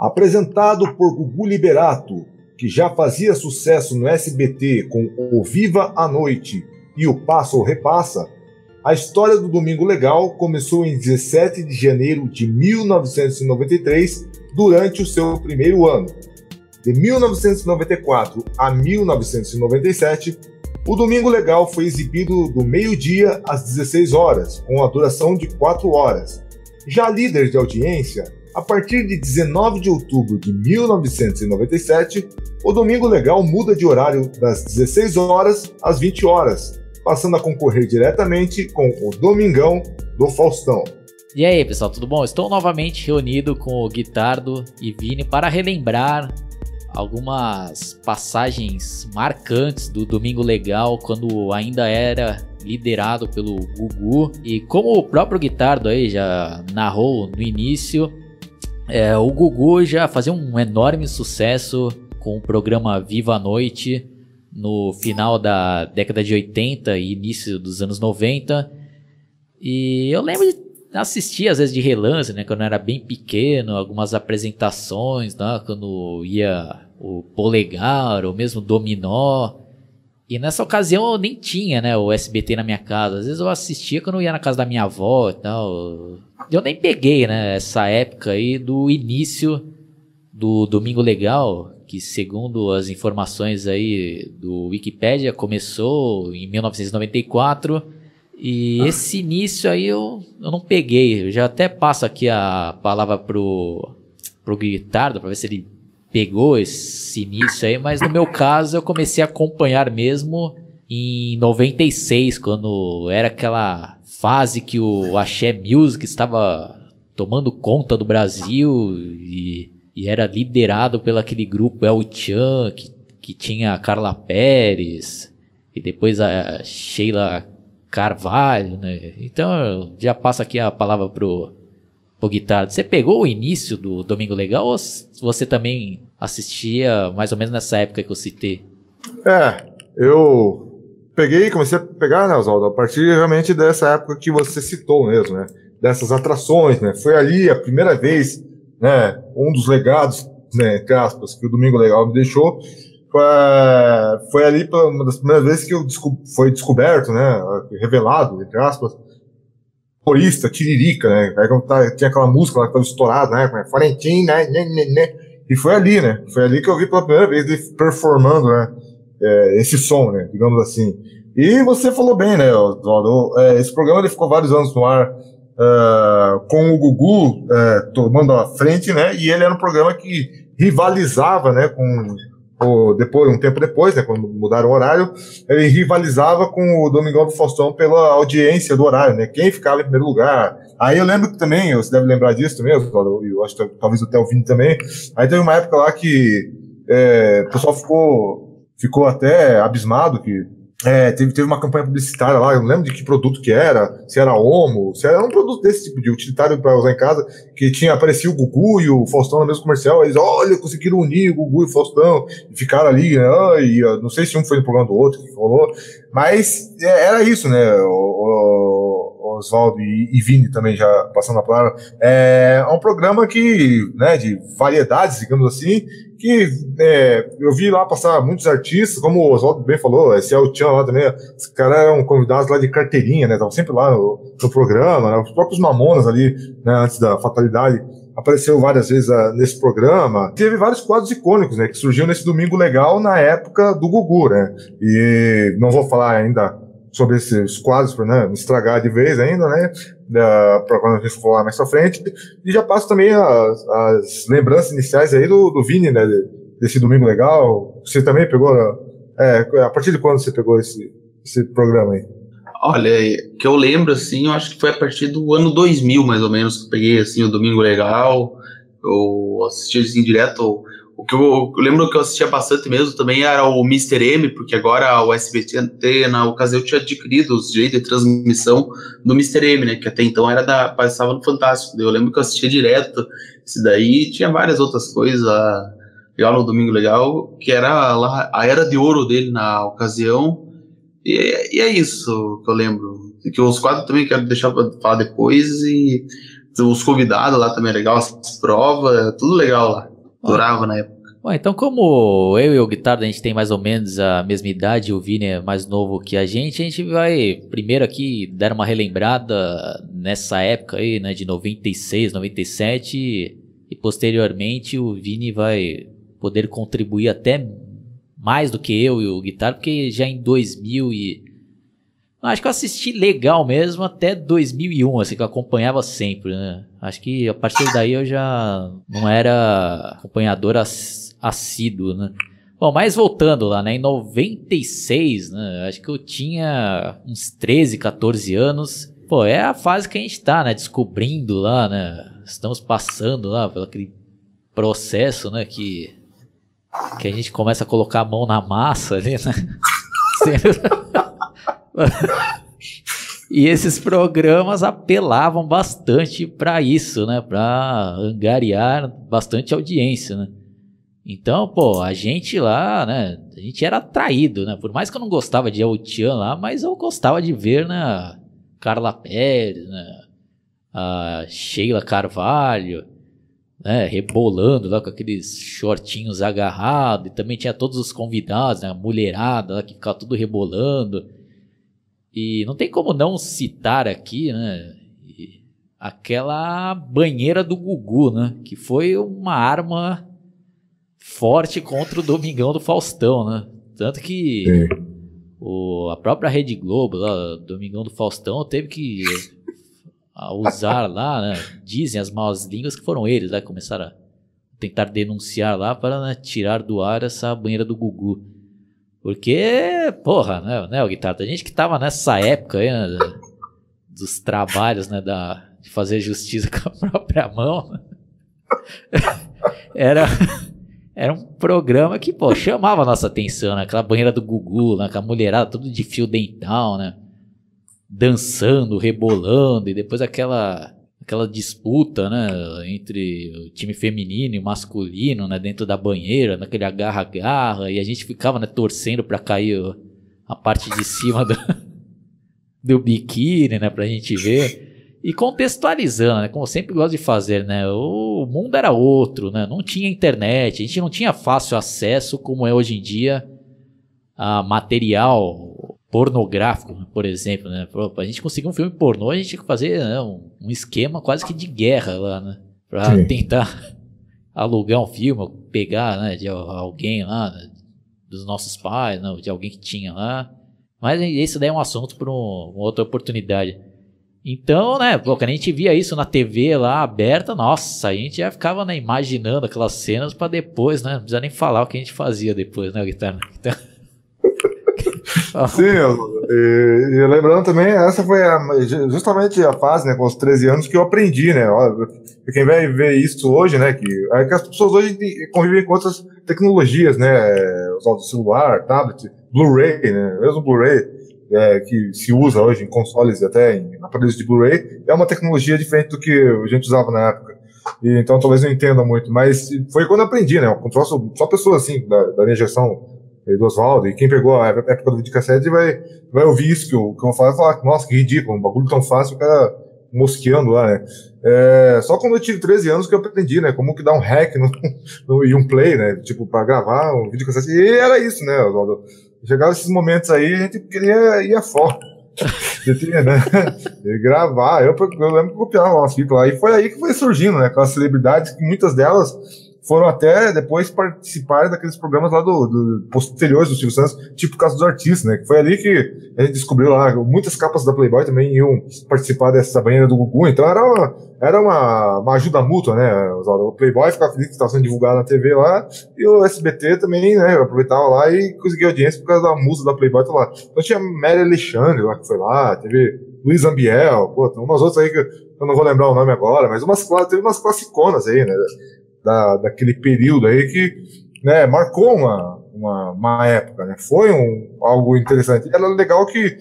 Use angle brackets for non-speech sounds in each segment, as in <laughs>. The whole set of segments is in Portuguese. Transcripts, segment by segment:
Apresentado por Gugu Liberato, que já fazia sucesso no SBT com O Viva a Noite e O Passa ou Repassa, a história do Domingo Legal começou em 17 de janeiro de 1993, durante o seu primeiro ano. De 1994 a 1997, o Domingo Legal foi exibido do meio-dia às 16 horas, com a duração de 4 horas. Já líder de audiência, a partir de 19 de outubro de 1997, o Domingo Legal muda de horário das 16 horas às 20 horas, passando a concorrer diretamente com o Domingão do Faustão. E aí, pessoal, tudo bom? Estou novamente reunido com o Guitardo e Vini para relembrar algumas passagens marcantes do Domingo Legal quando ainda era liderado pelo Gugu. E como o próprio Guitardo aí já narrou no início, é, o Gugu já fazia um enorme sucesso com o programa Viva a Noite no final da década de 80 e início dos anos 90. E eu lembro de assistir às vezes de relance, né, quando eu era bem pequeno, algumas apresentações, né, quando ia o Polegar ou mesmo Dominó. E nessa ocasião eu nem tinha, né, o SBT na minha casa. Às vezes eu assistia quando eu ia na casa da minha avó e tal. Eu nem peguei, né, essa época aí do início do Domingo Legal, que segundo as informações aí do Wikipedia começou em 1994 e ah. esse início aí eu, eu não peguei. Eu já até passo aqui a palavra pro pro Guitardo para ver se ele pegou esse início aí, mas no meu caso eu comecei a acompanhar mesmo em 96, quando era aquela fase que o Axé Music estava tomando conta do Brasil e e era liderado pelo aquele grupo El Chan, que, que tinha a Carla Pérez, e depois a Sheila Carvalho, né? Então, já passo aqui a palavra pro, pro guitarra. Você pegou o início do Domingo Legal ou você também assistia mais ou menos nessa época que eu citei? É, eu peguei, comecei a pegar, né, Oswaldo, a partir realmente dessa época que você citou mesmo, né? Dessas atrações, né? Foi ali a primeira vez né, um dos legados, né, entre aspas, que o Domingo Legal me deixou, foi, foi ali uma das primeiras vezes que eu desco foi descoberto, né, revelado, entre aspas, corista, tiririca, né, tá, tinha aquela música lá que estava estourada, né, é? Florentin, né, né, né, né, e foi ali, né, foi ali que eu vi pela primeira vez ele performando, né, é, esse som, né, digamos assim. E você falou bem, né, Oswaldo, é, esse programa ele ficou vários anos no ar, uh, com o Gugu uh, tomando a frente, né? E ele era um programa que rivalizava, né? Com o, depois, um tempo depois, né? Quando mudaram o horário, ele rivalizava com o Domingão do Faustão pela audiência do horário, né? Quem ficava em primeiro lugar. Aí eu lembro que também, você deve lembrar disso também, eu, eu acho que talvez até o Vini também. Aí teve uma época lá que é, o pessoal ficou, ficou até abismado que é, teve, teve uma campanha publicitária lá, eu não lembro de que produto que era, se era Omo, se era um produto desse tipo de utilitário para usar em casa, que tinha, aparecia o Gugu e o Faustão no mesmo comercial, eles, olha, conseguiram unir o Gugu e o Faustão, e ficaram ali, né, e não sei se um foi no programa do outro que falou, mas é, era isso, né, o, o Oswaldo e, e, Vini também já passando a palavra, é, é um programa que, né, de variedades, digamos assim, que é, eu vi lá passar muitos artistas, como o Oswaldo bem falou, esse é o Tchan lá também, os caras eram convidados lá de carteirinha, né, estavam sempre lá no, no programa, né, os próprios Mamonas ali, né, antes da fatalidade, apareceu várias vezes uh, nesse programa. Teve vários quadros icônicos, né, que surgiu nesse Domingo Legal na época do Gugu, né, e não vou falar ainda sobre esses quadros para né, estragar de vez ainda, né? Para quando a gente for lá mais pra frente. E já passo também as, as lembranças iniciais aí do, do Vini, né? Desse domingo legal. Você também pegou. É, a partir de quando você pegou esse, esse programa aí? Olha, que eu lembro, assim, eu acho que foi a partir do ano 2000, mais ou menos, que eu peguei, assim, o Domingo Legal, eu assisti, assim, direto o que eu, eu, lembro que eu assistia bastante mesmo também era o Mr. M, porque agora o SBT, na ocasião, tinha adquirido os direitos de transmissão do Mr. M, né? Que até então era da. passava no Fantástico. Eu lembro que eu assistia direto esse daí tinha várias outras coisas. Legal no Domingo Legal, que era lá, a era de ouro dele na ocasião. E, e é isso que eu lembro. Que os quadros também quero deixar para falar depois. E os convidados lá também é legal, as provas, tudo legal lá. Adorava na época. Bom, então como eu e o Guitardo a gente tem mais ou menos a mesma idade, o Vini é mais novo que a gente, a gente vai primeiro aqui dar uma relembrada nessa época aí, né, de 96, 97 e posteriormente o Vini vai poder contribuir até mais do que eu e o Guitardo, porque já em 2000 e Acho que eu assisti legal mesmo até 2001, assim, que eu acompanhava sempre, né? Acho que a partir daí eu já não era acompanhador assíduo, né? Bom, mas voltando lá, né? Em 96, né? Acho que eu tinha uns 13, 14 anos. Pô, é a fase que a gente tá, né? Descobrindo lá, né? Estamos passando lá pelo aquele processo, né? Que, que a gente começa a colocar a mão na massa ali, né? <laughs> <laughs> e esses programas apelavam bastante para isso, né? Para angariar bastante audiência, né? Então, pô, a gente lá, né? A gente era atraído, né? Por mais que eu não gostava de El Tian lá, mas eu gostava de ver, né? Carla Pérez, né? A Sheila Carvalho, né? Rebolando lá com aqueles shortinhos agarrados. E também tinha todos os convidados, né? A mulherada lá que ficava tudo rebolando. E não tem como não citar aqui, né? Aquela banheira do Gugu, né? Que foi uma arma forte contra o Domingão do Faustão, né? Tanto que o, a própria Rede Globo, lá, Domingão do Faustão, teve que usar lá, né? Dizem as más línguas que foram eles, né? Começaram a tentar denunciar lá para né, tirar do ar essa banheira do Gugu. Porque, porra, né, né, o guitarra, a gente que tava nessa época aí, né, dos trabalhos, né, da, de fazer justiça <laughs> com a própria mão, <laughs> era, era um programa que, pô, chamava a nossa atenção, né, aquela banheira do Gugu, né, aquela mulherada tudo de fio dental, né, dançando, rebolando, e depois aquela aquela disputa, né, entre o time feminino e masculino, né, dentro da banheira, naquele agarra-agarra, e a gente ficava, né, torcendo para cair a parte de cima do, <laughs> do biquíni, né, pra gente ver. E contextualizando, né, como eu sempre gosto de fazer, né, o mundo era outro, né, não tinha internet, a gente não tinha fácil acesso como é hoje em dia a material pornográfico, por exemplo, né? Pra gente conseguir um filme pornô, a gente tinha que fazer né, um, um, esquema quase que de guerra lá, né? Pra Sim. tentar <laughs> alugar um filme, pegar, né, de alguém lá, né, dos nossos pais, né, de alguém que tinha lá. Mas isso daí é um assunto para um, uma outra oportunidade. Então, né, pô, quando a gente via isso na TV lá aberta, nossa, a gente já ficava né, imaginando aquelas cenas para depois, né? Não precisa nem falar o que a gente fazia depois, né, guitarra? Então... <laughs> <laughs> Sim, e, e, lembrando também, essa foi a, justamente a fase, né, com os 13 anos que eu aprendi, né, quem vai ver isso hoje, né, que, é que as pessoas hoje convivem com outras tecnologias, né, usando celular, tablet, Blu-ray, né, mesmo Blu-ray, é, que se usa hoje em consoles e até em aparelhos de Blu-ray, é uma tecnologia diferente do que a gente usava na época. E, então talvez não entenda muito, mas foi quando eu aprendi, né, só pessoas assim, da, da minha geração do Oswaldo, e quem pegou a época do videocassete vai, vai ouvir isso que eu, eu falo e falar, nossa, que ridículo, um bagulho tão fácil, o cara mosqueando lá, né? É, só quando eu tive 13 anos que eu aprendi, né? Como que dá um hack no, no, e um play, né? Tipo, pra gravar um videocassete. E era isso, né, Oswaldo? Chegava esses momentos aí, a gente queria ir a fora. <laughs> tinha, né? E gravar. Eu, eu lembro que copiava umas fitas lá. E foi aí que foi surgindo, né? Aquelas celebridades que muitas delas foram até depois participar daqueles programas lá do, do posteriores do Silvio Santos, tipo o caso dos artistas, né? Que foi ali que a gente descobriu lá, muitas capas da Playboy também iam participar dessa banheira do Gugu, então era uma, era uma, uma ajuda mútua, né? O Playboy ficava feliz que estava sendo divulgado na TV lá, e o SBT também, né? Aproveitava lá e conseguia audiência por causa da música da Playboy tá lá. Então tinha Mary Alexandre lá que foi lá, teve Luiz Ambiel, pô, tem umas outras aí que eu não vou lembrar o nome agora, mas umas, teve umas classiconas aí, né? Da, daquele período aí que né, marcou uma, uma, uma época, né? Foi um, algo interessante. Era legal que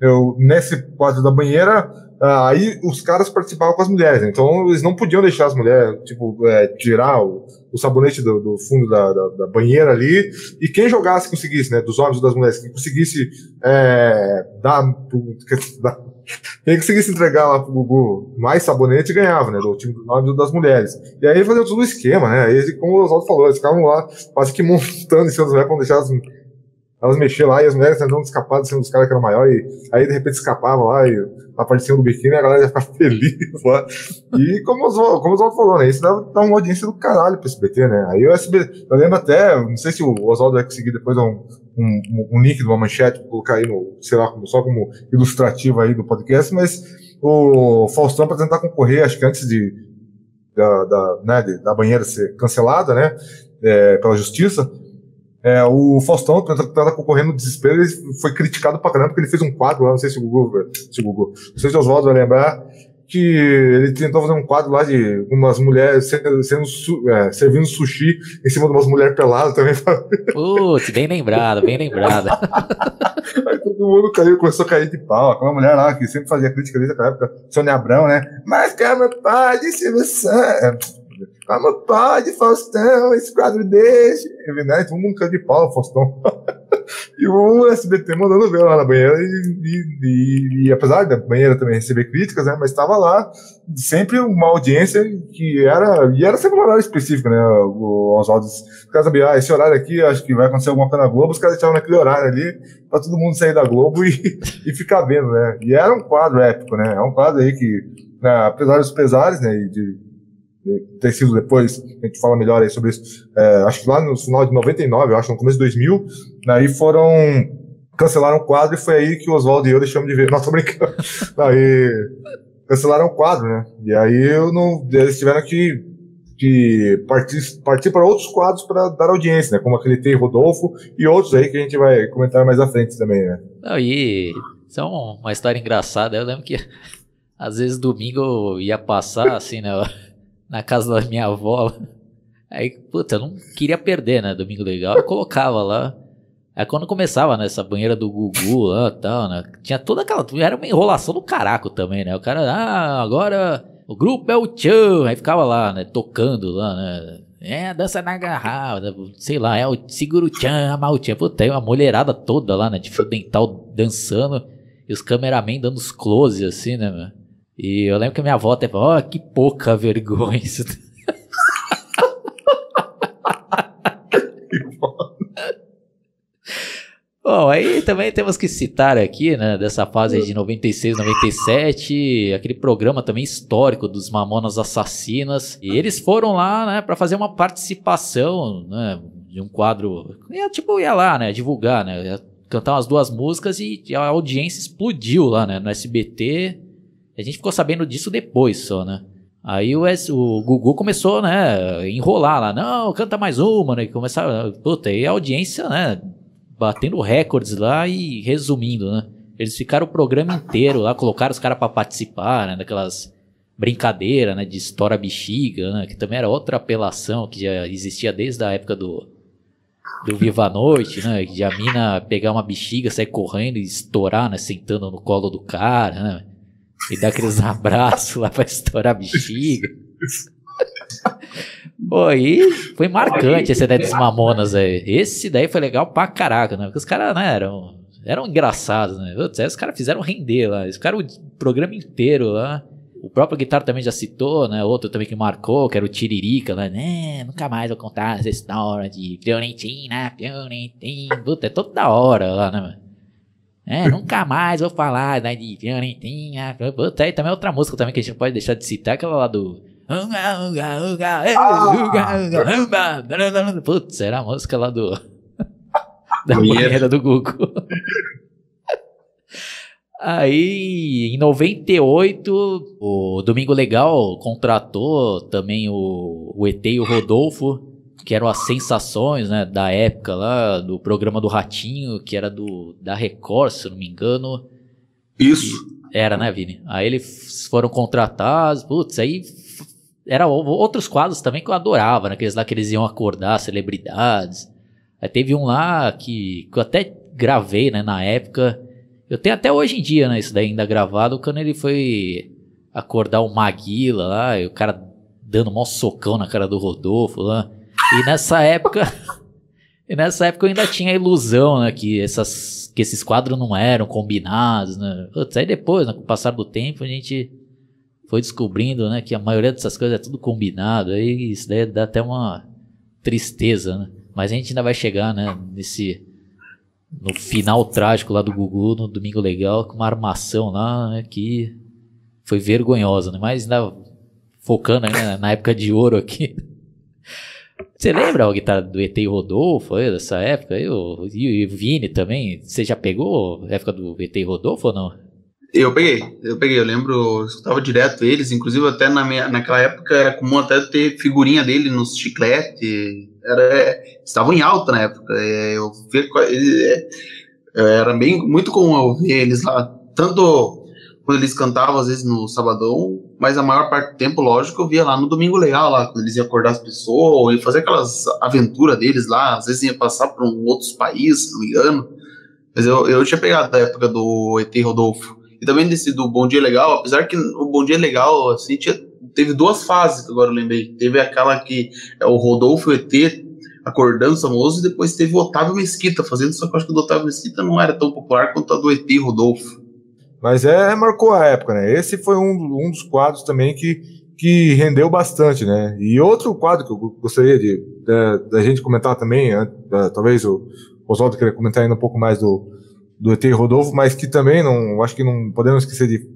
eu, nesse quadro da banheira, aí os caras participavam com as mulheres, né? então eles não podiam deixar as mulheres, tipo, é, tirar o, o sabonete do, do fundo da, da, da, banheira ali, e quem jogasse conseguisse, né, dos homens ou das mulheres, que conseguisse é, dar, quem conseguisse entregar lá pro Gugu mais sabonete ganhava, né? Do time dos homens ou das mulheres. E aí fazia tudo o esquema, né? Aí, como o Oswaldo falou, eles ficavam lá quase que montando em cima das mulheres pra deixar as, elas mexiam lá e as mulheres tentando escapar de cima dos caras que eram maiores. E aí de repente escapavam lá e apareciam do biquíni a galera já ficava <laughs> feliz lá. E como o Oswaldo, como o Oswaldo falou, né? Isso dava, dava uma audiência do caralho pro SBT, né? Aí o SBT, eu lembro até, não sei se o Oswaldo vai conseguir depois um, um, um link de uma manchete, colocar aí no, sei lá, só como ilustrativo aí do podcast, mas o Faustão para tentar concorrer, acho que antes de da, da, né, de, da banheira ser cancelada, né, é, pela justiça, é, o Faustão estava concorrendo no desespero, ele foi criticado pra caramba porque ele fez um quadro lá, não sei se o Google, se o Google, não sei se o Oswaldo vai lembrar, que ele tentou fazer um quadro lá de umas mulheres sendo, sendo é, servindo sushi em cima de umas mulheres peladas também. <laughs> Putz, bem lembrado, bem lembrado. <laughs> Aí todo mundo caiu, começou a cair de pau. Aquela mulher lá que sempre fazia crítica desde aquela época, Sônia Abrão, né? Mas que é meu pai de Silvio Santos. Como pode, Faustão, esse quadro desse? Né? Mundo caiu de pau, Faustão. <laughs> e o SBT mandando ver lá na banheira, e, e, e, e, apesar da banheira também receber críticas, né, mas estava lá sempre uma audiência que era, e era sempre um horário específico, né, o Oswaldo, os caras sabiam, ah, esse horário aqui, acho que vai acontecer alguma coisa na Globo, os caras estavam naquele horário ali, pra todo mundo sair da Globo e, <laughs> e ficar vendo, né, e era um quadro épico, né, é um quadro aí que, né, apesar dos pesares, né, de, ter sido depois, a gente fala melhor aí sobre isso, é, acho que lá no final de 99, eu acho, no começo de 2000, aí foram, cancelaram o quadro e foi aí que o Oswaldo e eu deixamos de ver. <laughs> Não, tô brincando. aí, cancelaram o quadro, né? E aí eu não, eles tiveram que, que partir, partir para outros quadros para dar audiência, né? Como aquele Tem Rodolfo e outros aí que a gente vai comentar mais à frente também, né? Não, e isso é uma história engraçada. Eu lembro que às vezes domingo ia passar assim, né? Na casa da minha avó. Aí, puta, eu não queria perder, né? Domingo Legal. Eu colocava lá. Aí quando começava né, banheira do Gugu lá tal, né? Tinha toda aquela. Era uma enrolação do caraco também, né? O cara, ah, agora o grupo é o Tchan. Aí ficava lá, né? Tocando lá, né? É, dança na garrafa, sei lá, é o seguro Tchan, amar o Tchan. Puta, tem uma mulherada toda lá, né? De fio dental dançando. E os cameramen dando os close assim, né, mano? E eu lembro que a minha avó até falou, oh, que pouca vergonha isso. <laughs> Bom, aí também temos que citar aqui, né, dessa fase de 96, 97, aquele programa também histórico dos Mamonas Assassinas. E eles foram lá, né, para fazer uma participação, né, de um quadro, ia, tipo, ia lá, né, divulgar, né, ia cantar umas duas músicas e a audiência explodiu lá, né, no SBT. A gente ficou sabendo disso depois só, né? Aí o, o Gugu começou, né, enrolar lá. Não, canta mais uma, né? Começava, puta, e a audiência, né, batendo recordes lá e resumindo, né? Eles ficaram o programa inteiro lá, colocaram os caras para participar, né, daquelas brincadeiras, né, de história bexiga, né, que também era outra apelação que já existia desde a época do do Viva a Noite, né, de a mina pegar uma bexiga, sair correndo e estourar, né, sentando no colo do cara, né? E dar aqueles abraços lá pra estourar a bexiga. Pô, e foi marcante esse daí dos Mamonas aí. Esse daí foi legal pra caraca, né? Porque os caras, né, eram, eram engraçados, né? Putz, aí os caras fizeram render lá. Eles ficaram o programa inteiro lá. O próprio Guitarra também já citou, né? Outro também que marcou, que era o Tiririca lá, né? Nunca mais vou contar essa história de Fiorentina, Fiorentina. Puta, é toda da hora lá, né, mano? É, <laughs> nunca mais vou falar da de Fiorentina. Puta, aí também é outra música também que a gente pode deixar de citar, aquela lá do. Putz, era a música lá do. <laughs> da banheira do Google. Aí, em 98, o Domingo Legal contratou também o, o ET e o Rodolfo que eram as sensações, né, da época lá, do programa do Ratinho, que era do da Record, se não me engano. Isso. E era, né, Vini? Aí eles foram contratados, putz, aí era outros quadros também que eu adorava, né, aqueles lá que eles iam acordar celebridades. Aí teve um lá que, que eu até gravei, né, na época, Eu tenho até hoje em dia, né, isso daí ainda gravado, quando ele foi acordar o Maguila lá, e o cara dando um socão na cara do Rodolfo lá. E nessa época. <laughs> e nessa época eu ainda tinha a ilusão, né, que, essas, que esses quadros não eram combinados, né. Putz, aí depois, né, com o passar do tempo, a gente foi descobrindo, né, que a maioria dessas coisas é tudo combinado. Aí isso daí dá até uma tristeza, né. Mas a gente ainda vai chegar, né, nesse no final trágico lá do Gugu, no Domingo Legal, com uma armação lá, né, que foi vergonhosa, né? Mas ainda focando né, na época de ouro aqui. <laughs> Você lembra a guitarra do ET e Rodolfo, aí, dessa época? E o, Vini também? Você já pegou a época do ET e Rodolfo ou não? Eu peguei, eu peguei, eu lembro, eu escutava direto eles, inclusive até na minha, naquela época era comum até ter figurinha dele nos chiclete, era, estavam em alta na época, é, eu é, era bem, muito comum eu ver eles lá, tanto quando eles cantavam, às vezes no sabadão, mas a maior parte do tempo, lógico, eu via lá no Domingo Legal, lá, quando eles iam acordar as pessoas, e fazer aquelas aventuras deles lá, às vezes ia passar por um, outros países, se não me engano, mas eu, eu tinha pegado da época do ET Rodolfo, e também desse do Bom Dia Legal, apesar que o Bom Dia Legal, assim, tinha, teve duas fases que agora eu lembrei. Teve aquela que é o Rodolfo ET acordando famoso, e depois teve o Otávio Mesquita fazendo, só que eu acho que o do Otávio Mesquita não era tão popular quanto a do ET Rodolfo. Mas é, marcou a época, né? Esse foi um, um dos quadros também que, que rendeu bastante, né? E outro quadro que eu gostaria de da gente comentar também, talvez o Oswaldo queria comentar ainda um pouco mais do, do ET Rodolfo, mas que também não, acho que não podemos esquecer de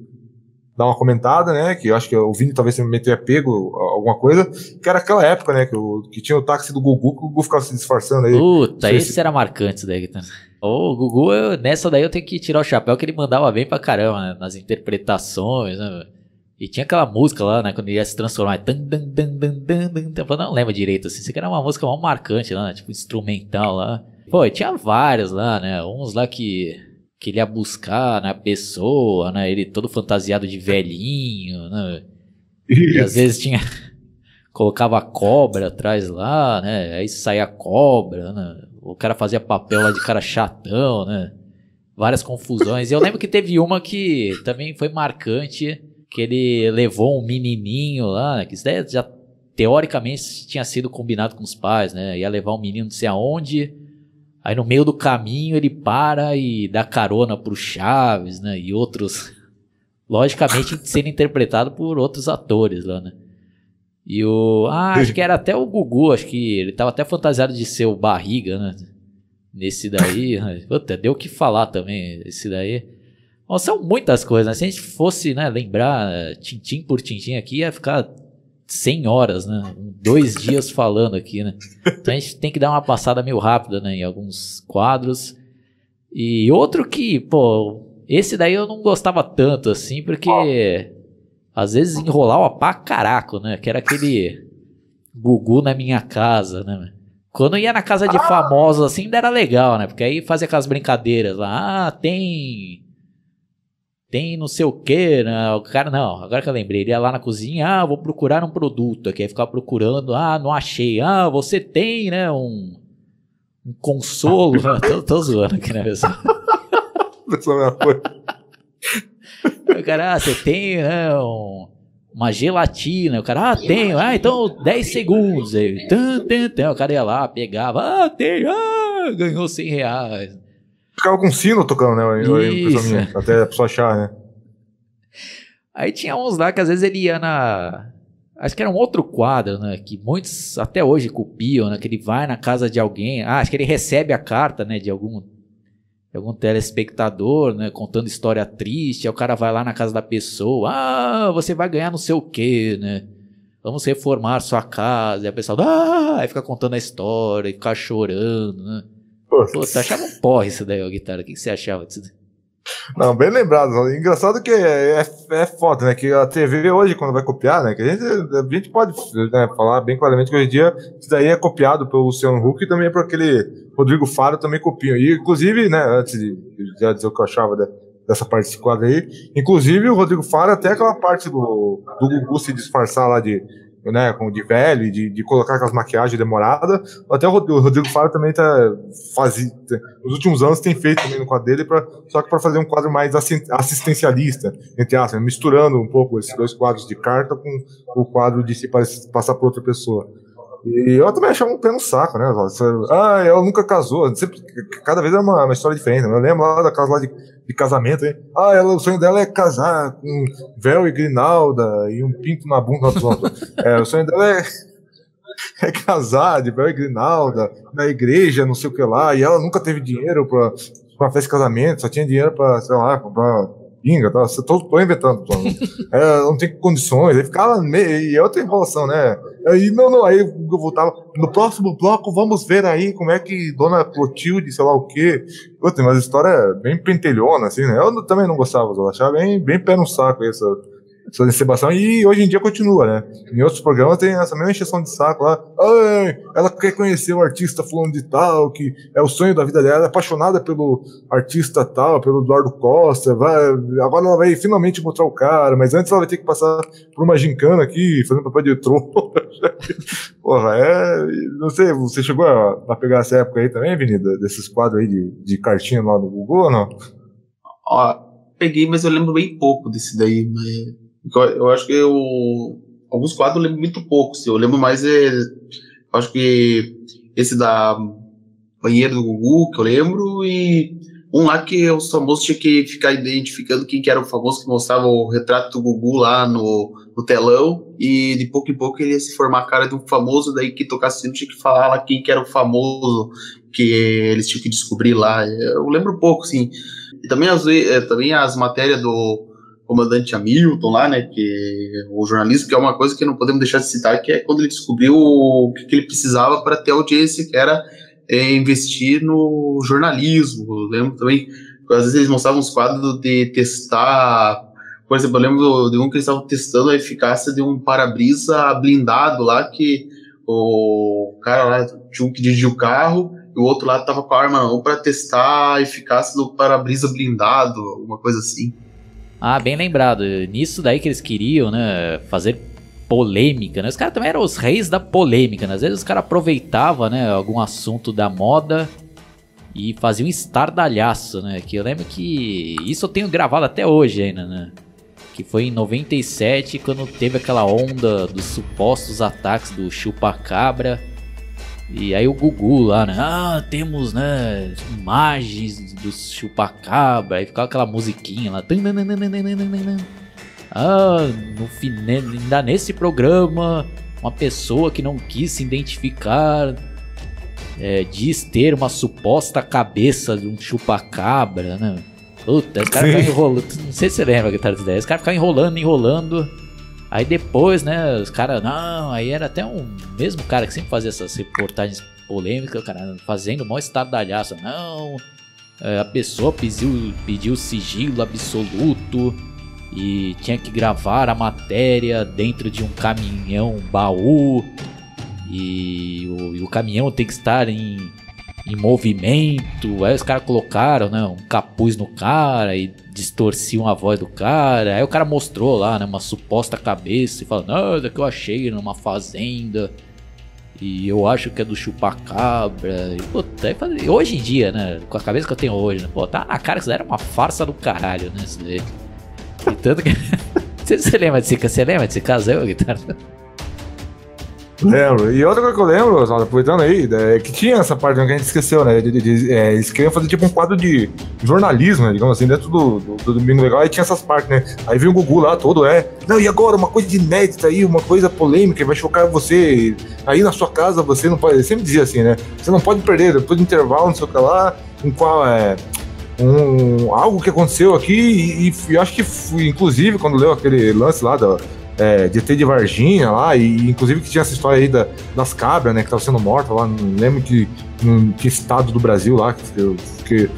dar uma comentada, né? Que eu acho que o Vini talvez também tenha pego alguma coisa, que era aquela época, né? Que, o, que tinha o táxi do Gugu, que o Gugu ficava se disfarçando aí. Puta, esse se... era marcante daí. Ô, o Gugu, eu, nessa daí eu tenho que tirar o chapéu, que ele mandava bem pra caramba, né? Nas interpretações, né? E tinha aquela música lá, né? Quando ele ia se transformar. Dan, dan, dan, dan, dan, dan, eu não lembro direito, assim. Isso aqui era uma música mal marcante lá, né? Tipo, instrumental lá. Pô, tinha vários lá, né? Uns lá que, que ele ia buscar na né, pessoa, né? Ele todo fantasiado de velhinho, né? E às vezes tinha. <laughs> colocava cobra atrás lá, né? Aí saía cobra, né? O cara fazia papel lá de cara chatão, né? Várias confusões. E eu lembro que teve uma que também foi marcante, que ele levou um menininho lá, né? que isso daí já teoricamente tinha sido combinado com os pais, né? Ia levar um menino não sei aonde. Aí no meio do caminho ele para e dá carona pro Chaves, né? E outros. Logicamente sendo interpretado por outros atores lá, né? E o. Ah, acho que era até o Gugu, acho que ele tava até fantasiado de ser o barriga, né? Nesse daí. <laughs> Puta, deu o que falar também, esse daí. Bom, são muitas coisas, né? Se a gente fosse, né, lembrar tintim por tintim aqui, ia ficar 100 horas, né? Dois <laughs> dias falando aqui, né? Então a gente tem que dar uma passada meio rápida, né? Em alguns quadros. E outro que, pô, esse daí eu não gostava tanto, assim, porque às vezes enrolava pra caraco, né? Que era aquele Gugu na minha casa, né? Quando ia na casa de famosos assim, ainda era legal, né? Porque aí fazia aquelas brincadeiras lá. Ah, tem. Tem não sei o que, né? O cara, não, agora que eu lembrei, ele ia lá na cozinha, ah, vou procurar um produto aqui. Aí ficava procurando, ah, não achei. Ah, você tem, né? Um. Um consolo. <laughs> tô, tô zoando aqui, né, <laughs> pessoal? O cara, ah, você tem né, um, uma gelatina. O cara, ah, tenho. Ah, então 10 segundos. Aí, tum, tum, tum. O cara ia lá, pegava, ah, tem, ah, ganhou 100 reais. Ficava com sino tocando, né? Até a pessoa achar, né? Aí tinha uns lá que às vezes ele ia na. Acho que era um outro quadro, né? Que muitos até hoje copiam, né? Que ele vai na casa de alguém. Ah, acho que ele recebe a carta, né? De algum algum telespectador, né, contando história triste, aí o cara vai lá na casa da pessoa, ah, você vai ganhar não sei o que, né? Vamos reformar sua casa. E a pessoa, ah, aí fica contando a história e fica chorando, né? Pô, você achava um porre isso daí, a guitarra. O que você achava disso? Não, bem lembrado. Engraçado que é, é, é foda, né? Que a TV hoje, quando vai copiar, né? Que a gente, a gente pode né, falar bem claramente que hoje em dia isso daí é copiado pelo Luciano Huck e também por aquele Rodrigo Faro também copiam. E, inclusive, né, antes de já dizer o que eu achava de, dessa parte desse quadro aí, inclusive o Rodrigo Faro, até aquela parte do, do Gugu se disfarçar lá de, né, com de velho, de, de colocar aquelas maquiagens demoradas. Até o Rodrigo Faro também tá fazendo, nos últimos anos tem feito também no quadro dele, pra, só que para fazer um quadro mais assistencialista, entre aspas, misturando um pouco esses dois quadros de carta com o quadro de se passar por outra pessoa. E eu também achava um pé no saco, né? Ah, ela nunca casou. Sempre, cada vez é uma, uma história diferente. Né? Eu lembro lá da casa lá de, de casamento, hein? Ah, ela, o sonho dela é casar com véu e grinalda e um pinto na bunda <laughs> é, o sonho dela é, é casar de véu e grinalda na igreja, não sei o que lá. E ela nunca teve dinheiro pra, pra festa de casamento, só tinha dinheiro pra, sei lá, comprar pinga, tá? Tô, tô inventando, tô, é, não tem condições, aí ficava meio, e é outra enrolação, né? Aí, não, não, aí eu voltava, no próximo bloco vamos ver aí como é que Dona Clotilde, sei lá o quê, tem umas histórias bem pentelhona, assim, né? Eu também não gostava, eu achava bem, bem pé no saco essa essa decepção, e hoje em dia continua, né? Em outros programas tem essa mesma encheção de saco lá. Ela quer conhecer o artista fulano de tal, que é o sonho da vida dela, é apaixonada pelo artista tal, pelo Eduardo Costa, vai, agora ela vai finalmente encontrar o cara, mas antes ela vai ter que passar por uma gincana aqui, fazendo papel de trono. <laughs> Porra, é. Não sei, você chegou a, a, pegar essa época aí também, Avenida? Desses quadros aí de, de cartinha lá no Google ou não? Ó, peguei, mas eu lembro bem pouco desse daí, mas eu acho que eu. Alguns quadros eu lembro muito pouco. Eu lembro mais. É, acho que esse da Banheiro do Gugu, que eu lembro, e um lá que os famosos tinham que ficar identificando quem que era o famoso que mostrava o retrato do Gugu lá no, no telão, e de pouco em pouco ele ia se formar a cara de um famoso, daí que tocasse sino tinha que falar lá quem que era o famoso que eles tinham que descobrir lá. Eu lembro pouco, sim. E também as, eh, também as matérias do comandante Hamilton lá, né, que o jornalista, que é uma coisa que não podemos deixar de citar, que é quando ele descobriu o que, ele precisava para ter audiência, que era é, investir no jornalismo. Eu lembro também, às vezes eles mostravam uns quadros de testar, por exemplo, eu lembro de um que eles estavam testando a eficácia de um para-brisa blindado lá, que o cara lá tinha um que dirigia o carro, e o outro lá tava com a arma não para testar a eficácia do para-brisa blindado, alguma coisa assim. Ah, bem lembrado. Nisso daí que eles queriam, né? Fazer polêmica, né? Os caras também eram os reis da polêmica, né? Às vezes os caras aproveitavam, né? Algum assunto da moda e faziam um estardalhaço, né? Que eu lembro que isso eu tenho gravado até hoje ainda, né? Que foi em 97, quando teve aquela onda dos supostos ataques do chupacabra. E aí o Gugu lá, né? Ah, temos, né, imagens do chupacabra. Aí ficava aquela musiquinha lá. Ah, no fim, ainda nesse programa, uma pessoa que não quis se identificar é, diz ter uma suposta cabeça de um chupacabra, né? Puta, os caras <laughs> ficam enrolando. Não sei se você lembra, Guitarra das Ideias. Os caras ficam enrolando, enrolando. Aí depois, né, os caras, não, aí era até um mesmo cara que sempre fazia essas reportagens polêmicas, cara, fazendo o maior estardalhaço. Não, é, a pessoa pediu, pediu sigilo absoluto e tinha que gravar a matéria dentro de um caminhão baú e o, e o caminhão tem que estar em em movimento. Aí os caras colocaram, né, um capuz no cara e distorciam a voz do cara. Aí o cara mostrou lá, né, uma suposta cabeça e falou: Não, que eu achei numa fazenda. E eu acho que é do chupacabra. E, puta, hoje em dia, né? Com a cabeça que eu tenho hoje, né? Pô, tá na cara que isso era uma farsa do caralho, né? Isso daí. E tanto que. <laughs> você, lembra desse, você lembra desse caso aí, guitarra? Lembro. E outra coisa que eu lembro, aproveitando aí, é que tinha essa parte que a gente esqueceu, né? De, de, de, é, eles queriam fazer tipo um quadro de jornalismo, né? Digamos assim, dentro do, do, do Domingo Legal, aí tinha essas partes, né? Aí veio o Gugu lá todo, é. Não, e agora, uma coisa inédita aí, uma coisa polêmica, vai chocar você. Aí na sua casa você não pode. Ele sempre dizia assim, né? Você não pode perder, depois do intervalo, não sei o que lá, um qual é. Um, algo que aconteceu aqui, e, e, acho que, inclusive, quando leu aquele lance lá da, é, de ET de Varginha lá, e inclusive que tinha essa história aí da, das cabras, né, que estavam sendo mortas lá, não lembro que, em que estado do Brasil lá, que, que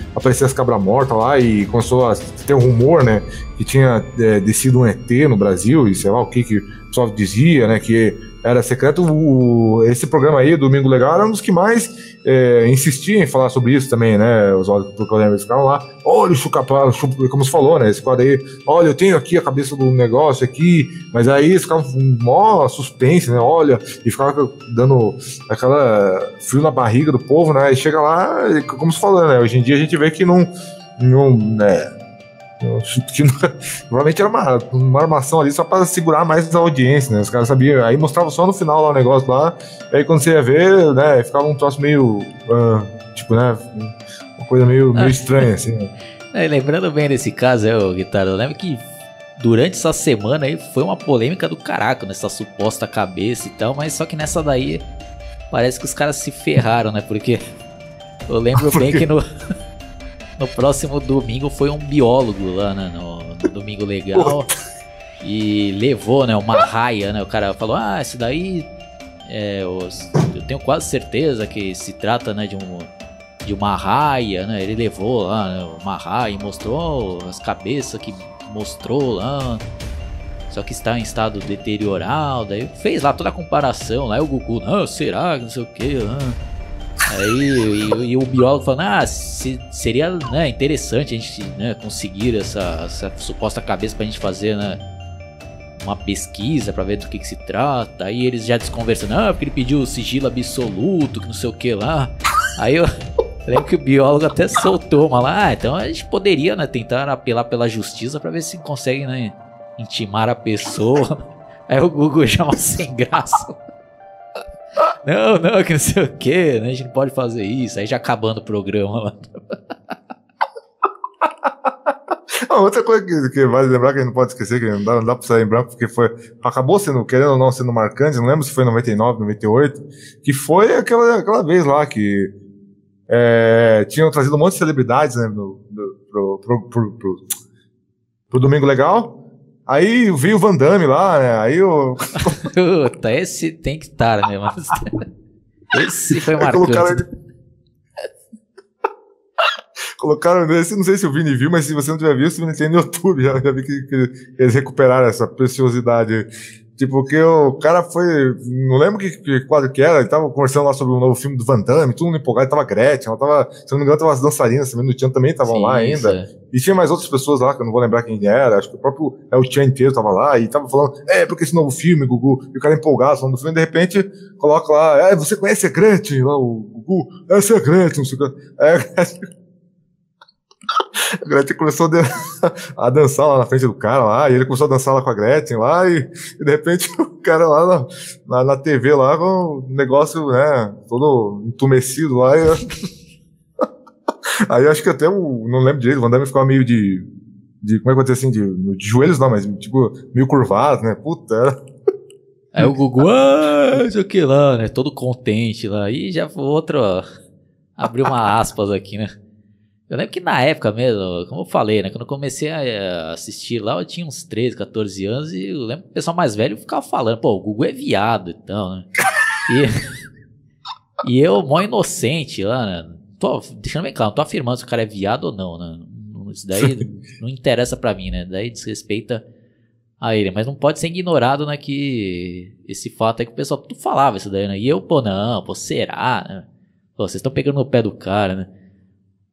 as cabras mortas lá e começou a ter um rumor, né, que tinha é, descido um ET no Brasil e sei lá o que que o pessoal dizia, né, que era secreto. O, esse programa aí, Domingo Legal, era um dos que mais é, insistia em falar sobre isso também, né? Os olhos do eles ficavam lá, olha o chuca, como você falou, né? Esse quadro aí, olha, eu tenho aqui a cabeça do negócio aqui, mas aí eles ficavam com mó suspense, né? Olha, e ficava dando aquela frio na barriga do povo, né? E chega lá, como você falou, né? Hoje em dia a gente vê que não. não né, que <laughs> normalmente era uma, uma armação ali só para segurar mais a audiência, né? Os caras sabiam. Aí mostrava só no final lá o negócio lá. aí quando você ia ver, né, ficava um troço meio. Uh, tipo, né? Uma coisa meio, meio estranha, assim. Né? <laughs> É, lembrando bem desse caso, é, o Guitarra, eu lembro que durante essa semana aí foi uma polêmica do caraca nessa suposta cabeça e tal, mas só que nessa daí parece que os caras se ferraram, né? Porque eu lembro <laughs> bem que no no próximo domingo foi um biólogo lá né, no, no Domingo Legal. e levou, né, uma raia, né? O cara falou, ah, esse daí é, eu, eu tenho quase certeza que se trata, né, de um de uma raia, né? Ele levou lá né, uma raia e mostrou as cabeças que mostrou lá. Só que está em estado deteriorado. Daí fez lá toda a comparação. Lá o Goku, não, será que não sei o que. Lá. Aí e, e o biólogo falando, ah, se, seria né, interessante a gente né, conseguir essa, essa, suposta cabeça pra gente fazer né, uma pesquisa pra ver do que, que se trata. Aí eles já desconversando, ah, porque ele pediu sigilo absoluto, que não sei o que lá. Aí eu <laughs> lembro que o biólogo até soltou uma lá, ah, então a gente poderia né, tentar apelar pela justiça pra ver se consegue né, intimar a pessoa. <laughs> Aí o Google já sem graça não, não, que não sei o que, né? A gente não pode fazer isso. Aí já acabando o programa lá. Ah, outra coisa que, que, vale lembrar que a gente não pode esquecer, que não dá, não dá pra sair em branco, porque foi, acabou sendo, querendo ou não, sendo marcante, não lembro se foi em 99, 98, que foi aquela, aquela vez lá que é, tinham trazido um monte de celebridades né, no, no, pro, pro, pro, pro Domingo Legal, Aí veio o Van Damme lá, né? Aí o. Puta, esse tem que estar, né? Mas... Esse foi marcante. Colocaram. Colocaram esse, não sei se o Vini viu, mas se você não tiver visto, tem no YouTube. Já, já vi que, que, eles recuperaram essa preciosidade. Tipo, que o cara foi. Não lembro que, que quadro que era, ele tava conversando lá sobre o um novo filme do Van Damme, tudo empolgado, tava Gretchen, ela tava, se não me engano, tava as dançarinas também no Tian também estavam lá ainda. É. E tinha mais outras pessoas lá, que eu não vou lembrar quem era, acho que o próprio é o Tian inteiro tava lá, e tava falando, é, porque esse novo filme, Gugu, e o cara empolgado falando do filme, de repente coloca lá, é, você conhece a Gretchen, lá, o Gugu, essa é a Gretchen, não sei o que. É, <laughs> a <laughs> Gretchen começou <laughs> a dançar lá na frente do cara lá, e ele começou a dançar lá com a Gretchen lá, e, e de repente <laughs> o cara lá na, na, na, TV lá com o negócio, né, todo entumecido lá, e aí acho que até o, não lembro direito, o Van Damme ficava meio de, de como é que eu assim, de, de joelhos não, mas tipo, meio curvado, né, puta, era... Aí o Gugu, ah, isso aqui lá, né, todo contente lá, e já foi outro, ó, abriu uma aspas aqui, né. Eu lembro que na época mesmo, como eu falei, né? Quando eu comecei a assistir lá, eu tinha uns 13, 14 anos e eu lembro que o pessoal mais velho ficava falando, pô, o Gugu é viado então, né? E, <laughs> e eu, mó inocente lá, né? Tô, deixando bem claro, não tô afirmando se o cara é viado ou não, né? Isso daí <laughs> não interessa para mim, né? Daí desrespeita a ele. Mas não pode ser ignorado, né? Que esse fato é que o pessoal tudo falava isso daí, né? E eu, pô, não, pô, será? Né? Pô, vocês estão pegando no pé do cara, né?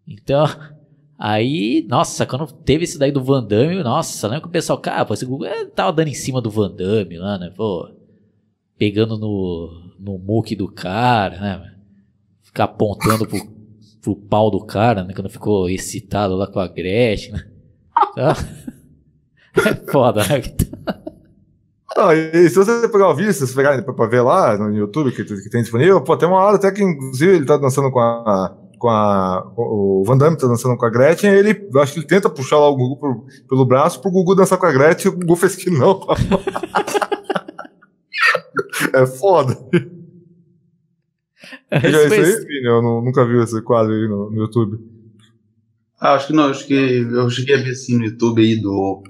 Então, aí, nossa, quando teve esse daí do Van Damme, nossa, lembra que o pessoal, cara, pô, esse Google é, tava dando em cima do Van Damme lá, né? Pô, pegando no, no muque do cara, né? Ficar apontando pro, pro pau do cara, né? Quando ficou excitado lá com a Gretchen, né? Então, <laughs> é foda, né? Não, e se você pegar o vídeo, se você pegar pra ver lá no YouTube que, que tem disponível, pô, tem uma hora até que inclusive ele tá dançando com a, com a. O Van Damme tá dançando com a Gretchen, ele. Eu acho que ele tenta puxar lá o Gugu pro, pelo braço pro Gugu dançar com a Gretchen, e o Gugu fez que não. <laughs> é foda. É, Já isso aí, Vini? Eu não, nunca vi esse quadro aí no, no YouTube. Ah, acho que não, acho que eu cheguei a ver assim no YouTube aí do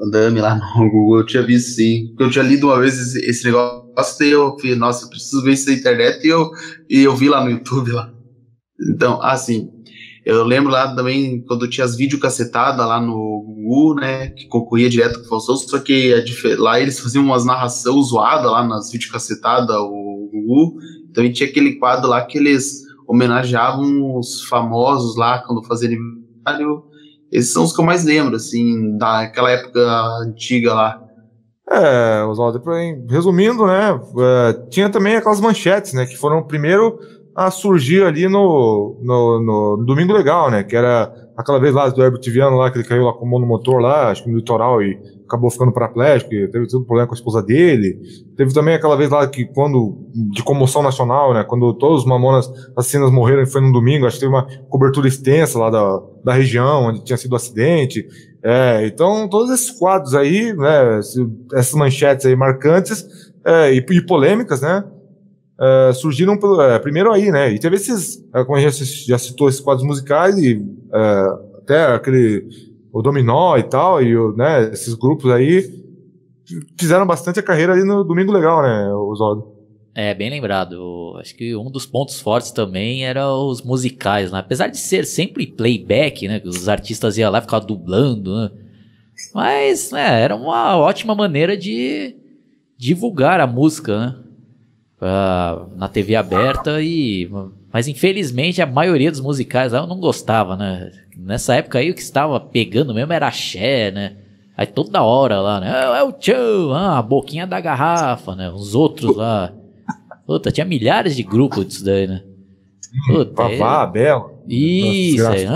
Andame lá no <laughs> Google, eu tinha visto sim, porque eu tinha lido uma vez esse, esse negócio e eu falei, nossa, eu preciso ver isso na internet e eu, e eu vi lá no YouTube lá. Então, assim, Eu lembro lá também quando tinha as videocacetadas lá no Gugu, né? Que concorria direto com o Faustão, só que lá eles faziam umas narrações zoadas lá nas videocacetadas, o Gugu. Então tinha aquele quadro lá que eles homenageavam os famosos lá quando faziam aniversário. Esses são os que eu mais lembro, assim, daquela época antiga lá. É, Oswaldo, resumindo, né, é, tinha também aquelas manchetes, né, que foram o primeiro a surgir ali no, no, no Domingo Legal, né, que era aquela vez lá do Herbert Viano lá, que ele caiu lá com o monomotor lá, acho que no litoral, e acabou ficando paraplégico, teve todo problema com a esposa dele. Teve também aquela vez lá que quando, de comoção nacional, né, quando todos os mamonas assassinas morreram, foi num domingo, acho que teve uma cobertura extensa lá da, da região onde tinha sido o acidente. É, então, todos esses quadros aí, né, essas manchetes aí marcantes é, e, e, polêmicas, né, é, surgiram é, primeiro aí, né, e teve esses, é, como a gente já citou, esses quadros musicais e é, até aquele, o Dominó e tal, e né, esses grupos aí fizeram bastante a carreira ali no Domingo Legal, né, Oswaldo? É, bem lembrado. Acho que um dos pontos fortes também era os musicais, né? Apesar de ser sempre playback, né? Que os artistas iam lá e ficavam dublando, né? Mas, né, era uma ótima maneira de divulgar a música, né? Pra, na TV aberta e... Mas infelizmente a maioria dos musicais lá eu não gostava, né? Nessa época aí o que estava pegando mesmo era axé, né? Aí toda hora lá, né? É, é o tchau, ah, a boquinha da garrafa, né? Os outros lá... Puta, tinha milhares de grupos disso daí, né? Puta, Pavá, é... Bela. Isso, aí.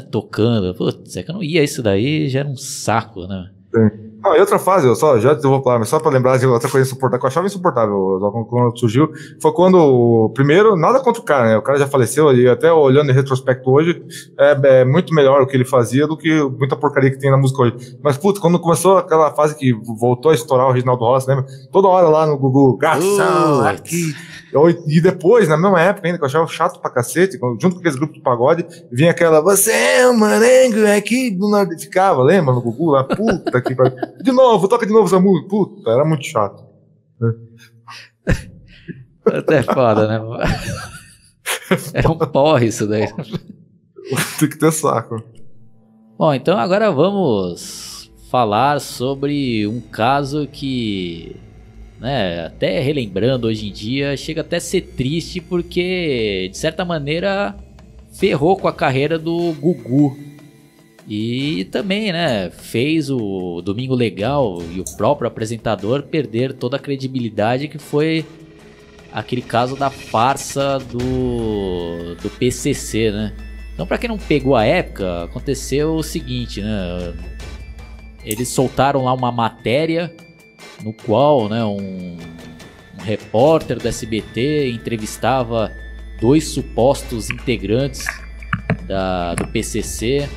tocando. Putz, é que eu não ia isso daí, já era um saco, né? Sim. Ah, e outra fase, eu só já vou falar, mas só para lembrar de outra coisa insuportável, que eu achava insuportável quando surgiu, foi quando, primeiro, nada contra o cara, né? O cara já faleceu e até olhando em retrospecto hoje, é, é, muito melhor o que ele fazia do que muita porcaria que tem na música hoje. Mas, puta, quando começou aquela fase que voltou a estourar o Reginaldo Rossi, lembra? Toda hora lá no Google, garçom, aqui. E depois, na mesma época ainda, que eu achava chato pra cacete, junto com aqueles grupos de pagode, vinha aquela, você é um marengo aqui do Nordeste. Ficava, lembra, no Gugu lá, puta que pariu. <laughs> De novo, toca de novo essa música. Puta, era muito chato. Até foda, né? Era um porre isso daí. <laughs> Tem que ter saco. Bom, então agora vamos falar sobre um caso que né? Até relembrando hoje em dia, chega até a ser triste porque, de certa maneira, ferrou com a carreira do Gugu. E também, né, fez o Domingo Legal e o próprio apresentador perder toda a credibilidade que foi aquele caso da farsa do, do PCC, né? Então, para quem não pegou a época, aconteceu o seguinte, né? Eles soltaram lá uma matéria no qual né, um, um repórter do SBT entrevistava dois supostos integrantes da, do PCC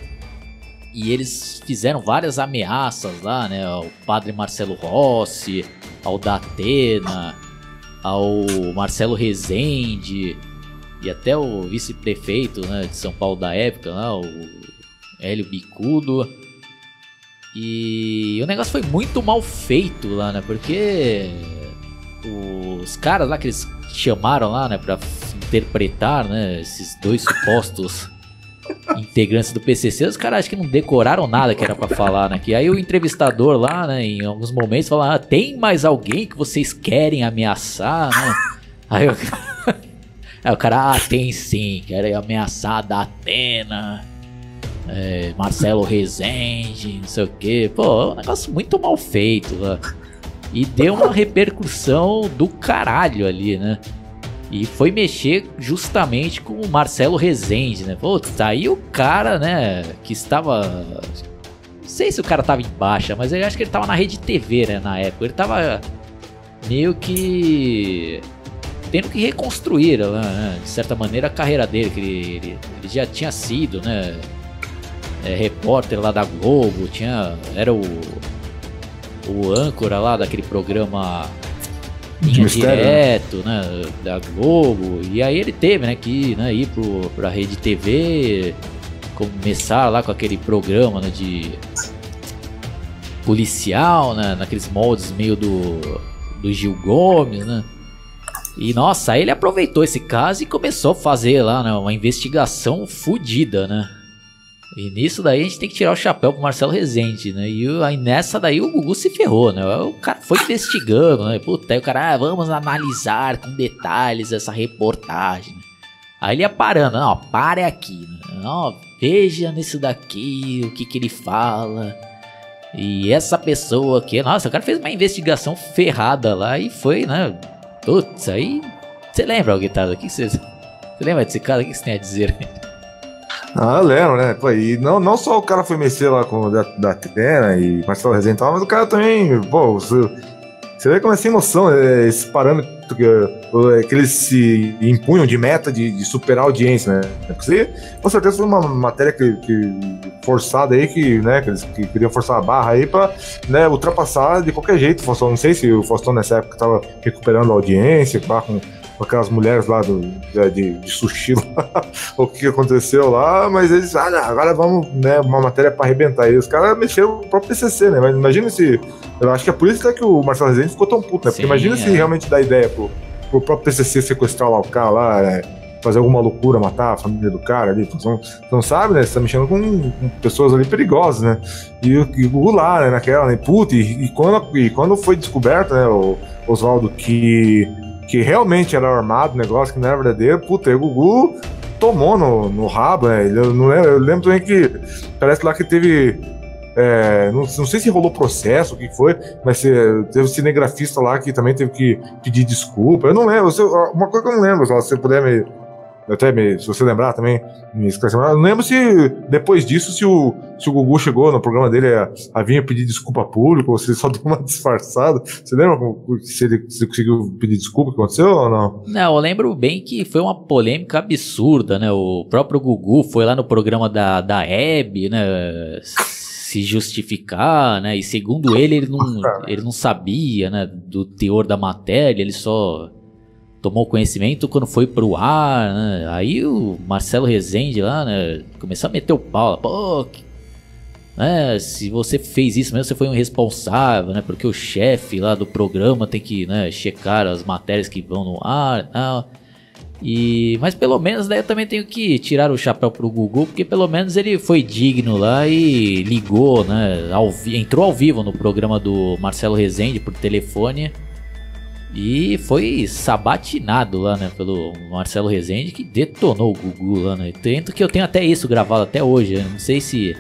e eles fizeram várias ameaças lá, né, ao padre Marcelo Rossi, ao Datena, ao Marcelo Rezende e até o vice-prefeito né, de São Paulo da época, lá, o Hélio Bicudo. E o negócio foi muito mal feito lá, né? Porque os caras lá que eles chamaram lá, né, pra interpretar, né, esses dois supostos <laughs> integrantes do PCC, os caras acho que não decoraram nada que era para falar, né? Que aí o entrevistador lá, né, em alguns momentos fala: ah, "Tem mais alguém que vocês querem ameaçar?", né? <laughs> Aí o, <laughs> aí o cara: "Ah, tem sim, querem ameaçar da Atena" é, Marcelo Rezende, não sei o que. Pô, é um negócio muito mal feito, né? E deu uma repercussão do caralho ali, né? E foi mexer justamente com o Marcelo Rezende, né? Pô, tá aí o cara, né? Que estava. Não sei se o cara tava em baixa, mas eu acho que ele tava na rede TV, né? Na época. Ele tava meio que. tendo que reconstruir, né? De certa maneira, a carreira dele, que ele, ele já tinha sido, né? É, repórter lá da Globo, tinha. Era o. O âncora lá daquele programa linha direto, né, da Globo. E aí ele teve, né, que né, ir pro, pra rede TV, começar lá com aquele programa né, de policial, né, naqueles moldes meio do, do Gil Gomes, né. E nossa, aí ele aproveitou esse caso e começou a fazer lá né, uma investigação fodida, né? E nisso daí a gente tem que tirar o chapéu pro Marcelo Rezende, né? E aí nessa daí o Gugu se ferrou, né? O cara foi investigando, né? Puta, aí o cara, ah, vamos analisar com detalhes essa reportagem. Aí ele ia parando, não, pare aqui, né? Não, veja nisso daqui o que que ele fala. E essa pessoa aqui, nossa, o cara fez uma investigação ferrada lá e foi, né? Putz, aí. Você lembra? O que você. Você lembra desse cara? O que você tem a dizer? <laughs> Ah, eu lembro, né? Pô, e não, não só o cara foi mexer lá com da, da Tena e Marcelo Rezende mas o cara também, pô, você, vê como é sem noção é, esse parâmetro que, é, que eles se impunham de meta de, de superar a audiência, né? Porque com certeza foi uma matéria que, que forçada aí, que, né, que eles que queriam forçar a barra aí pra né, ultrapassar de qualquer jeito o Faustão. Não sei se o Faustão nessa época tava recuperando a audiência, pá, com com aquelas mulheres lá do, de, de sushi lá, <laughs> o que aconteceu lá, mas eles, ah, agora vamos, né, uma matéria para arrebentar. E os caras mexeram o próprio PCC, né? Mas imagina se. Eu acho que é por isso que o Marcelo Rezende ficou tão puto, né? Porque Sim, imagina é. se realmente dá ideia pro, pro próprio PCC sequestrar lá o cara lá, é, fazer alguma loucura, matar a família do cara ali. Você não, não sabe, né? Você tá mexendo com, com, pessoas ali perigosas, né? E, e o lá, né, naquela, né? Puta, e, e, quando, e quando foi descoberto, né, Oswaldo, que que realmente era armado, negócio que não era verdadeiro, puta, aí o Gugu tomou no, no rabo, né? Eu, não lembro, eu lembro também que parece lá que teve. É, não, não, sei se rolou processo, o que foi, mas teve um cinegrafista lá que também teve que pedir desculpa. Eu não lembro, uma coisa que eu não lembro, se você puder me, até me, se você lembrar também, me esclarecer. Eu não lembro se depois disso, se o, se o Gugu chegou no programa dele a, a vir pedir desculpa público, ou se ele só <laughs> deu uma disfarçada. Você lembra se ele, se ele conseguiu pedir desculpa, o que aconteceu ou não? Não, eu lembro bem que foi uma polêmica absurda, né? O próprio Gugu foi lá no programa da, da Hebe, né? se justificar, né? E segundo ele, ele não, <laughs> ele não sabia, né, do teor da matéria, ele só tomou conhecimento quando foi pro ar, né? Aí o Marcelo Rezende lá, né? Começou a meter o pau. Pô, né? Se você fez isso mesmo, você foi um responsável, né? Porque o chefe lá do programa tem que, né? Checar as matérias que vão no ar e tal. E, mas pelo menos daí eu também tenho que tirar o chapéu pro Google, porque pelo menos ele foi digno lá e ligou, né? Ao, entrou ao vivo no programa do Marcelo Rezende por telefone e foi sabatinado lá, né, pelo Marcelo Rezende, que detonou o Gugu lá, né? Tanto que eu tenho até isso gravado até hoje. Né? Não sei se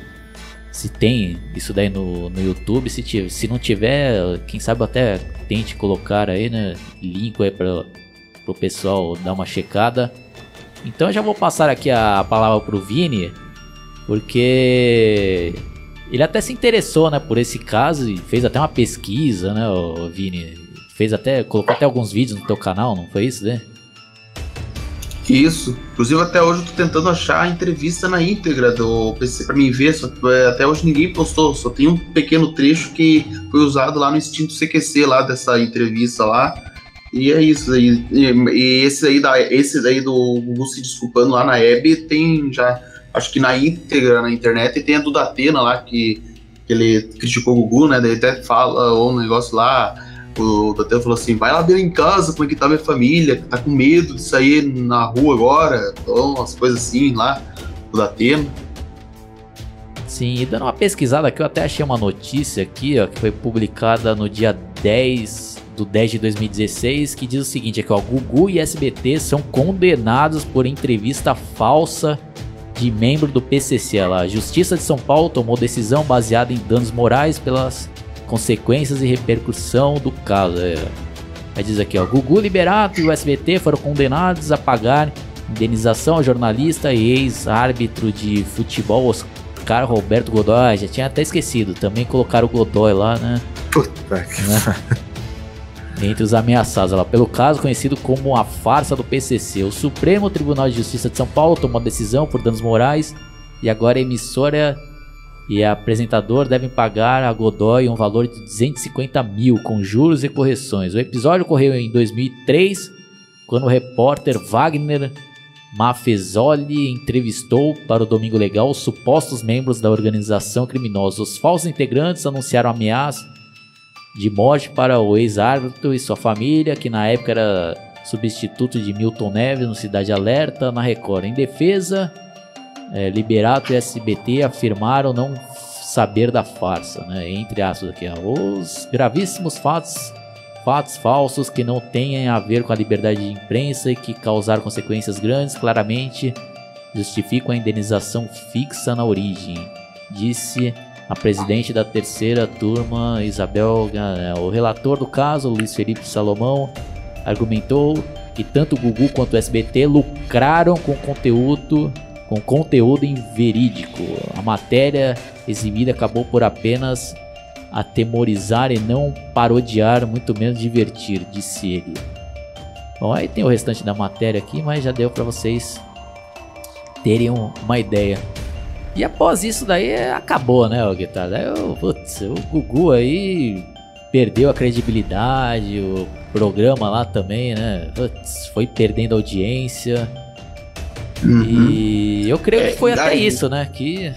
se tem isso daí no, no YouTube. Se, tiver, se não tiver, quem sabe até tente colocar aí, né? Link aí para o pessoal dar uma checada. Então eu já vou passar aqui a palavra pro Vini, porque ele até se interessou, né, por esse caso e fez até uma pesquisa, né, o Vini fez até, colocou até alguns vídeos no teu canal, não foi isso, né? Isso. Inclusive até hoje eu tô tentando achar a entrevista na íntegra do PC para mim ver, só, é, até hoje ninguém postou, só tem um pequeno trecho que foi usado lá no instinto CQC lá dessa entrevista lá. E é isso aí. E, e esse aí da esse aí do Gugu se desculpando lá na Hebe tem já acho que na íntegra na internet e tem a do Datena lá que, que ele criticou o Gugu, né? Daí até fala um negócio lá o Datena falou assim: vai lá ver em casa como é que tá minha família, tá com medo de sair na rua agora, então, umas coisas assim lá, o Datena. Sim, e dando uma pesquisada aqui, eu até achei uma notícia aqui, ó, que foi publicada no dia 10 do 10 de 2016, que diz o seguinte: que ó, Gugu e SBT são condenados por entrevista falsa de membro do PCC. Lá. A Justiça de São Paulo tomou decisão baseada em danos morais pelas consequências e repercussão do caso. É. Aí diz aqui, ó, Gugu Liberato e o SBT foram condenados a pagar indenização ao jornalista e ex-árbitro de futebol Oscar Roberto Godoy. Já tinha até esquecido, também colocaram o Godoy lá, né? Puta que né? <laughs> Entre os ameaçados lá, pelo caso conhecido como a farsa do PCC. O Supremo Tribunal de Justiça de São Paulo tomou a decisão por danos morais e agora a emissora e apresentador devem pagar a Godoy um valor de 250 mil com juros e correções. O episódio ocorreu em 2003, quando o repórter Wagner Mafezoli entrevistou para o Domingo Legal os supostos membros da organização criminosa. Os falsos integrantes anunciaram ameaça de morte para o ex-árbitro e sua família, que na época era substituto de Milton Neves no Cidade Alerta, na Record. Em defesa, é, Liberato e SBT afirmaram não saber da farsa, né? Entre aspas aqui, os gravíssimos fatos, fatos falsos que não têm a ver com a liberdade de imprensa e que causaram consequências grandes, claramente justificam a indenização fixa na origem, disse a presidente da terceira turma, Isabel, o relator do caso, Luiz Felipe Salomão, argumentou que tanto o Gugu quanto o SBT lucraram com conteúdo com conteúdo inverídico. A matéria exibida acabou por apenas atemorizar e não parodiar, muito menos divertir, disse ele. Bom, aí tem o restante da matéria aqui, mas já deu para vocês terem uma ideia. E após isso daí acabou, né, o guitarra? O, putz, o Gugu aí perdeu a credibilidade, o programa lá também, né? Putz, foi perdendo audiência. Uhum. E eu creio é, que foi até isso, né? Que.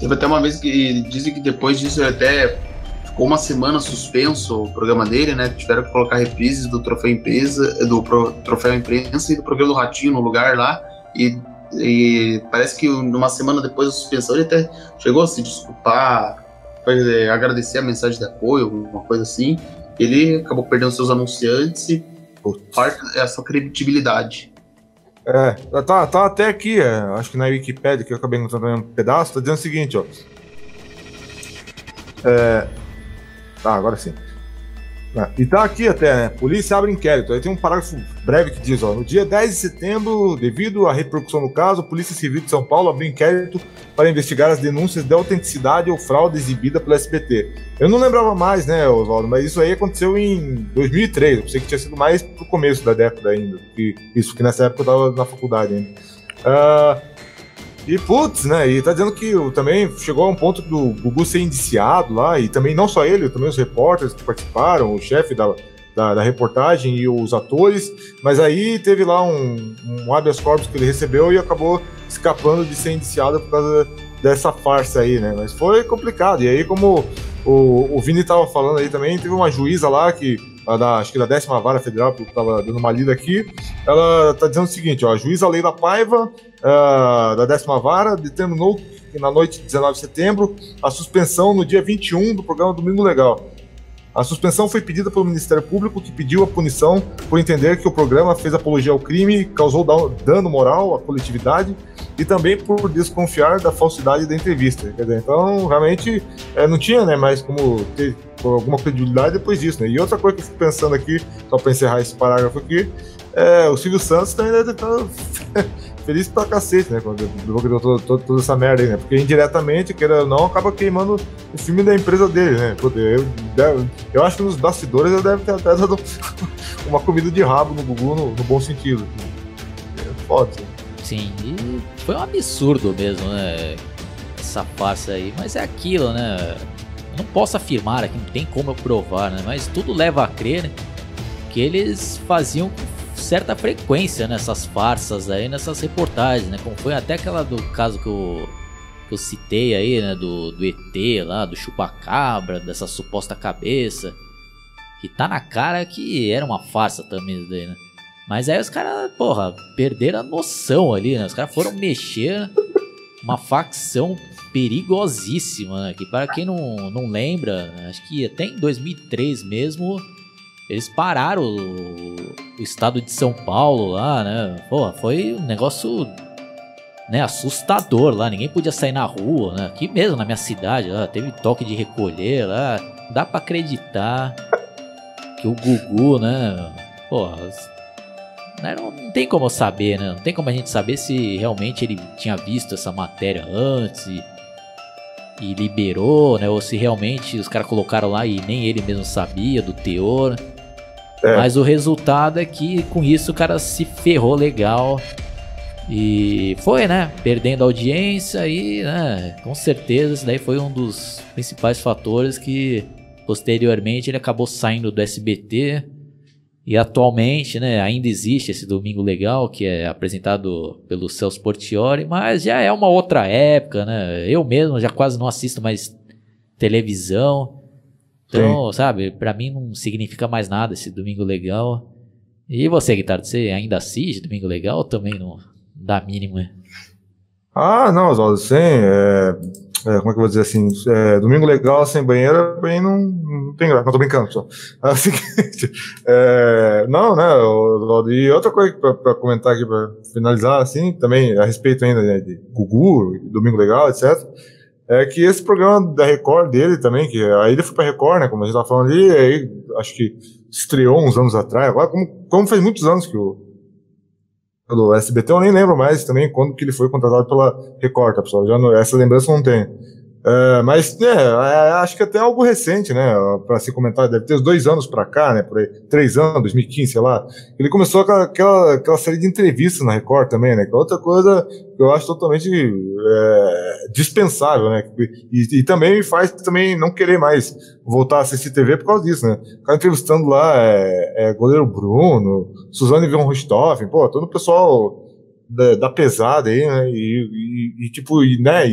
Teve até uma vez que dizem que depois disso até ficou uma semana suspenso o programa dele, né? Tiveram que colocar reprises do troféu imprensa, do pro, troféu imprensa e do programa do Ratinho no lugar lá. E, e parece que numa semana depois da suspensão ele até chegou a se desculpar, é, agradecer a mensagem de apoio, alguma coisa assim. Ele acabou perdendo seus anunciantes e parte essa credibilidade. É, tá, tá até aqui, é, acho que na Wikipedia, que eu acabei encontrando um pedaço, tá dizendo o seguinte, ó. É, tá, agora sim. É, e tá aqui até, né? Polícia abre inquérito. Aí tem um parágrafo breve que diz: ó, no dia 10 de setembro, devido à repercussão do caso, a Polícia Civil de São Paulo abriu inquérito para investigar as denúncias de autenticidade ou fraude exibida pelo SBT. Eu não lembrava mais, né, Oswaldo, mas isso aí aconteceu em 2003. Eu pensei que tinha sido mais pro começo da década ainda. Que, isso, que nessa época eu tava na faculdade ainda. Uh, e putz, né? E tá dizendo que também chegou a um ponto do Gugu ser indiciado lá, e também não só ele, também os repórteres que participaram, o chefe da, da, da, reportagem e os atores, mas aí teve lá um, um habeas corpus que ele recebeu e acabou escapando de ser indiciado por causa dessa farsa aí, né? Mas foi complicado. E aí, como o, o Vini tava falando aí também, teve uma juíza lá que da, acho que da décima vara federal, que eu estava dando uma lida aqui, ela está dizendo o seguinte, ó, a juíza Leila Paiva, uh, da décima vara, determinou na noite de 19 de setembro a suspensão no dia 21 do programa Domingo Legal. A suspensão foi pedida pelo Ministério Público, que pediu a punição por entender que o programa fez apologia ao crime, causou dano moral à coletividade e também por desconfiar da falsidade da entrevista. Dizer, então, realmente, é, não tinha né, mais como ter alguma credibilidade depois disso. Né? E outra coisa que eu fico pensando aqui, só para encerrar esse parágrafo aqui, é, o Silvio Santos também deve estar feliz pra cacete, né? Quando deu toda, toda, toda, essa merda aí, né? Porque indiretamente, queira ou não, acaba queimando o filme da empresa dele, né? Eu, eu, eu acho que nos bastidores ele deve ter até dado <laughs> uma comida de rabo no Gugu no, no bom sentido. É foda. Sim, e foi um absurdo mesmo, né? Essa farsa aí. Mas é aquilo, né? Não posso afirmar aqui, não tem como eu provar, né? Mas tudo leva a crer né? que eles faziam certa frequência nessas farsas aí, nessas reportagens, né? Como foi até aquela do caso que eu, que eu citei aí, né? Do, do ET lá, do chupacabra, dessa suposta cabeça. Que tá na cara que era uma farsa também isso daí, né? Mas aí os caras, porra, perderam a noção ali, né? Os caras foram mexer uma facção perigosíssima, né? Que para quem não, não lembra, acho que até em 2003 mesmo eles pararam o, o estado de São Paulo lá, né? Pô, foi um negócio né, assustador lá, ninguém podia sair na rua, né? Aqui mesmo na minha cidade, lá, teve toque de recolher lá. Dá para acreditar que o Gugu, né? Pô, né, não, não, tem como saber, né? Não tem como a gente saber se realmente ele tinha visto essa matéria antes e, e liberou, né? Ou se realmente os caras colocaram lá e nem ele mesmo sabia do teor. É. Mas o resultado é que com isso o cara se ferrou legal. E foi, né? Perdendo audiência e, né? Com certeza, isso daí foi um dos principais fatores que posteriormente ele acabou saindo do SBT. E atualmente, né, ainda existe esse Domingo Legal, que é apresentado pelo Celso Portioli, mas já é uma outra época, né? Eu mesmo já quase não assisto mais televisão. Então, Sim. sabe, para mim não significa mais nada esse domingo legal. E você, Guitardo, você ainda assiste Domingo Legal ou também não dá mínima? Ah, não, Oswaldo, sim. É, é, como é que eu vou dizer assim? É, domingo legal sem banheira, bem, não, não tem graça. Não, tô brincando só. <laughs> É o seguinte, é, não, né, e outra coisa para comentar aqui, para finalizar, assim, também a respeito ainda né, de Gugu, Domingo Legal, etc., é que esse programa da Record dele também, que aí ele foi pra Record, né, como a gente tava falando ali, aí acho que estreou uns anos atrás, agora como, como faz muitos anos que o do SBT, eu nem lembro mais também quando que ele foi contratado pela Record, tá, pessoal? Já não, essa lembrança não tem. É, mas, é, é, acho que até algo recente, né, para se comentar, deve ter uns dois anos para cá, né, por aí, três anos, 2015, sei lá. Ele começou aquela, aquela, aquela série de entrevistas na Record também, né, que é outra coisa que eu acho totalmente é, dispensável, né, e, e, também me faz também não querer mais voltar a assistir TV por causa disso, né. Ficar entrevistando lá é, é, goleiro Bruno, Suzane von pô, todo o pessoal da, da pesada aí, né, e, e, e tipo, e, né,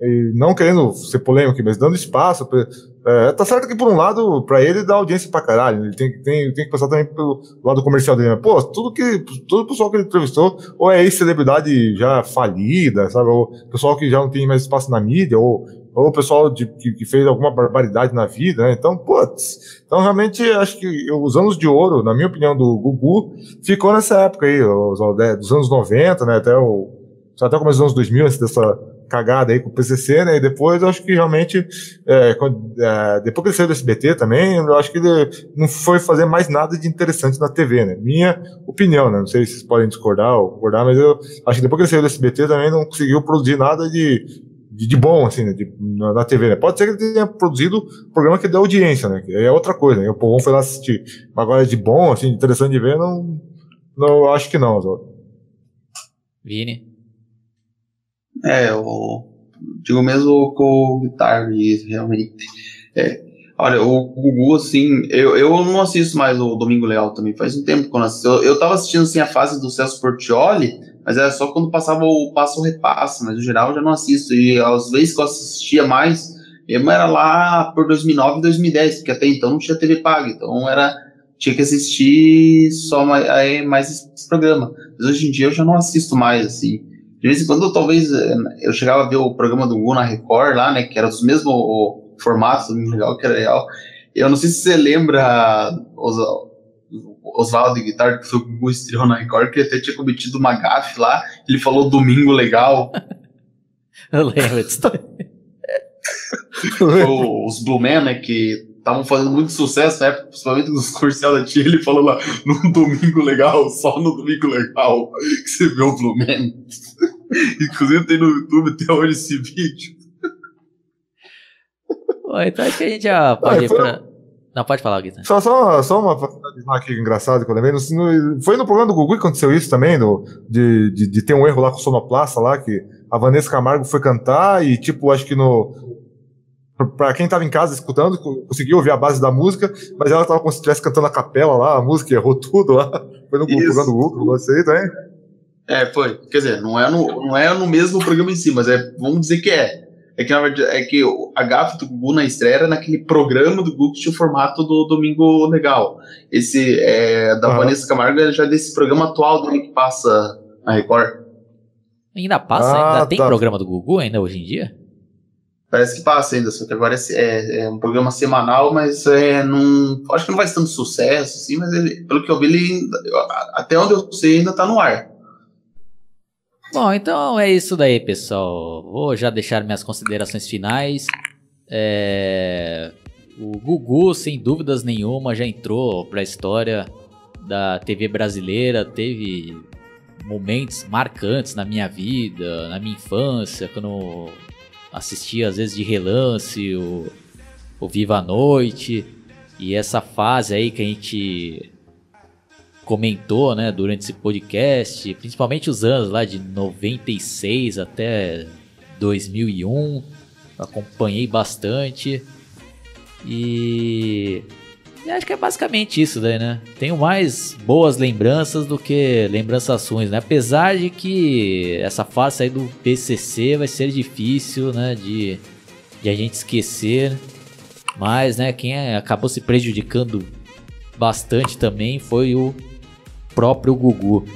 e, não querendo ser polêmico, mas dando espaço. Pra, é, tá certo que, por um lado, para ele dá audiência pra caralho. Ele tem, tem, tem que passar também pelo lado comercial dele. Né? Pô, tudo que. Todo o pessoal que ele entrevistou, ou é ex-celebridade já falida, sabe? Ou pessoal que já não tem mais espaço na mídia, ou, ou pessoal de, que, que, fez alguma barbaridade na vida, né? Então, putz. Então, realmente, acho que os anos de ouro, na minha opinião, do Gugu, ficou nessa época aí, os, dos anos 90, né? Até o. Até o começo dos anos 2000, antes dessa cagada aí com o PCC, né? E depois eu acho que realmente, é, quando, é, depois que ele saiu do SBT também, eu acho que ele não foi fazer mais nada de interessante na TV, né? Minha opinião, né? Não sei se vocês podem discordar ou concordar, mas eu acho que depois que ele saiu do SBT também não conseguiu produzir nada de, de, de bom, assim, né? De, na, na, TV, né? Pode ser que ele tenha produzido programa que dê audiência, né? Que é outra coisa, né? O povo foi lá assistir. Mas agora de bom, assim, interessante de ver, não, não acho que não, Zó. Vini? É, eu digo mesmo com o Guitar, realmente. É, olha, o Gugu, assim, eu, eu não assisto mais o Domingo Leal também, faz um tempo que eu não assisto. Eu, eu tava assistindo, assim, a fase do Celso Portioli, mas era só quando passava o Passo Repassa, mas no geral eu já não assisto. E às vezes que eu assistia mais, mesmo era lá por 2009 e 2010, porque até então não tinha TV paga, então era tinha que assistir só mais, mais esse programa. Mas hoje em dia eu já não assisto mais, assim. De vez em quando, talvez, eh, eu chegava a ver o programa do Google na Record lá, né, que era dos mesmos formatos, legal, que era legal. Eu não sei se você lembra, os, Oswaldo Guitar, que foi o Google estreou na Record, que até tinha cometido uma gafe lá, ele falou domingo legal. <laughs> eu lembro disso. <laughs> os Blue Man, né, que estavam fazendo muito sucesso na época, principalmente nos comerciais da tia, ele falou lá, num domingo legal, só no domingo legal, que você vê o Man. <laughs> Inclusive tem no YouTube até hoje esse vídeo. Então acho que a gente já pode ir pra... Não, pode falar, Guilherme. Só, só, só uma aqui engraçado que eu lembrei. No, foi no programa do Gugu que aconteceu isso também, do, de, de, de ter um erro lá com o sonoplasta lá, que a Vanessa Camargo foi cantar e, tipo, acho que no, para quem estava em casa escutando, conseguiu ouvir a base da música, mas ela estava como se estivesse cantando a capela lá, a música errou tudo lá. <laughs> Foi no programa do Google, você também? É, foi. Quer dizer, não é, no, não é no mesmo programa em si, mas é, vamos dizer que é. É que, na verdade, é que a gafa do Gugu na estreia era naquele programa do Gugu que tinha o formato do Domingo Legal. Esse é, da Vanessa Camargo é já desse programa atual dele que passa na Record. Ainda passa? Ah, ainda tem tá. programa do Gugu ainda hoje em dia? Parece que passa ainda, só que agora é, é, é um programa semanal, mas é, não, acho que não vai ser tanto sucesso, assim, mas ele, pelo que eu vi, ele, até onde eu sei, ainda tá no ar. Bom, então é isso daí, pessoal. Vou já deixar minhas considerações finais. É... O Gugu, sem dúvidas nenhuma, já entrou para a história da TV brasileira. Teve momentos marcantes na minha vida, na minha infância, quando assistia às vezes de relance o, o Viva a Noite. E essa fase aí que a gente comentou, né, durante esse podcast, principalmente os anos lá de 96 até 2001, acompanhei bastante. E e acho que é basicamente isso daí, né? Tenho mais boas lembranças do que lembranças ruins, né? Apesar de que essa fase aí do PCC vai ser difícil, né? De, de a gente esquecer. Mas, né? Quem acabou se prejudicando bastante também foi o próprio Gugu.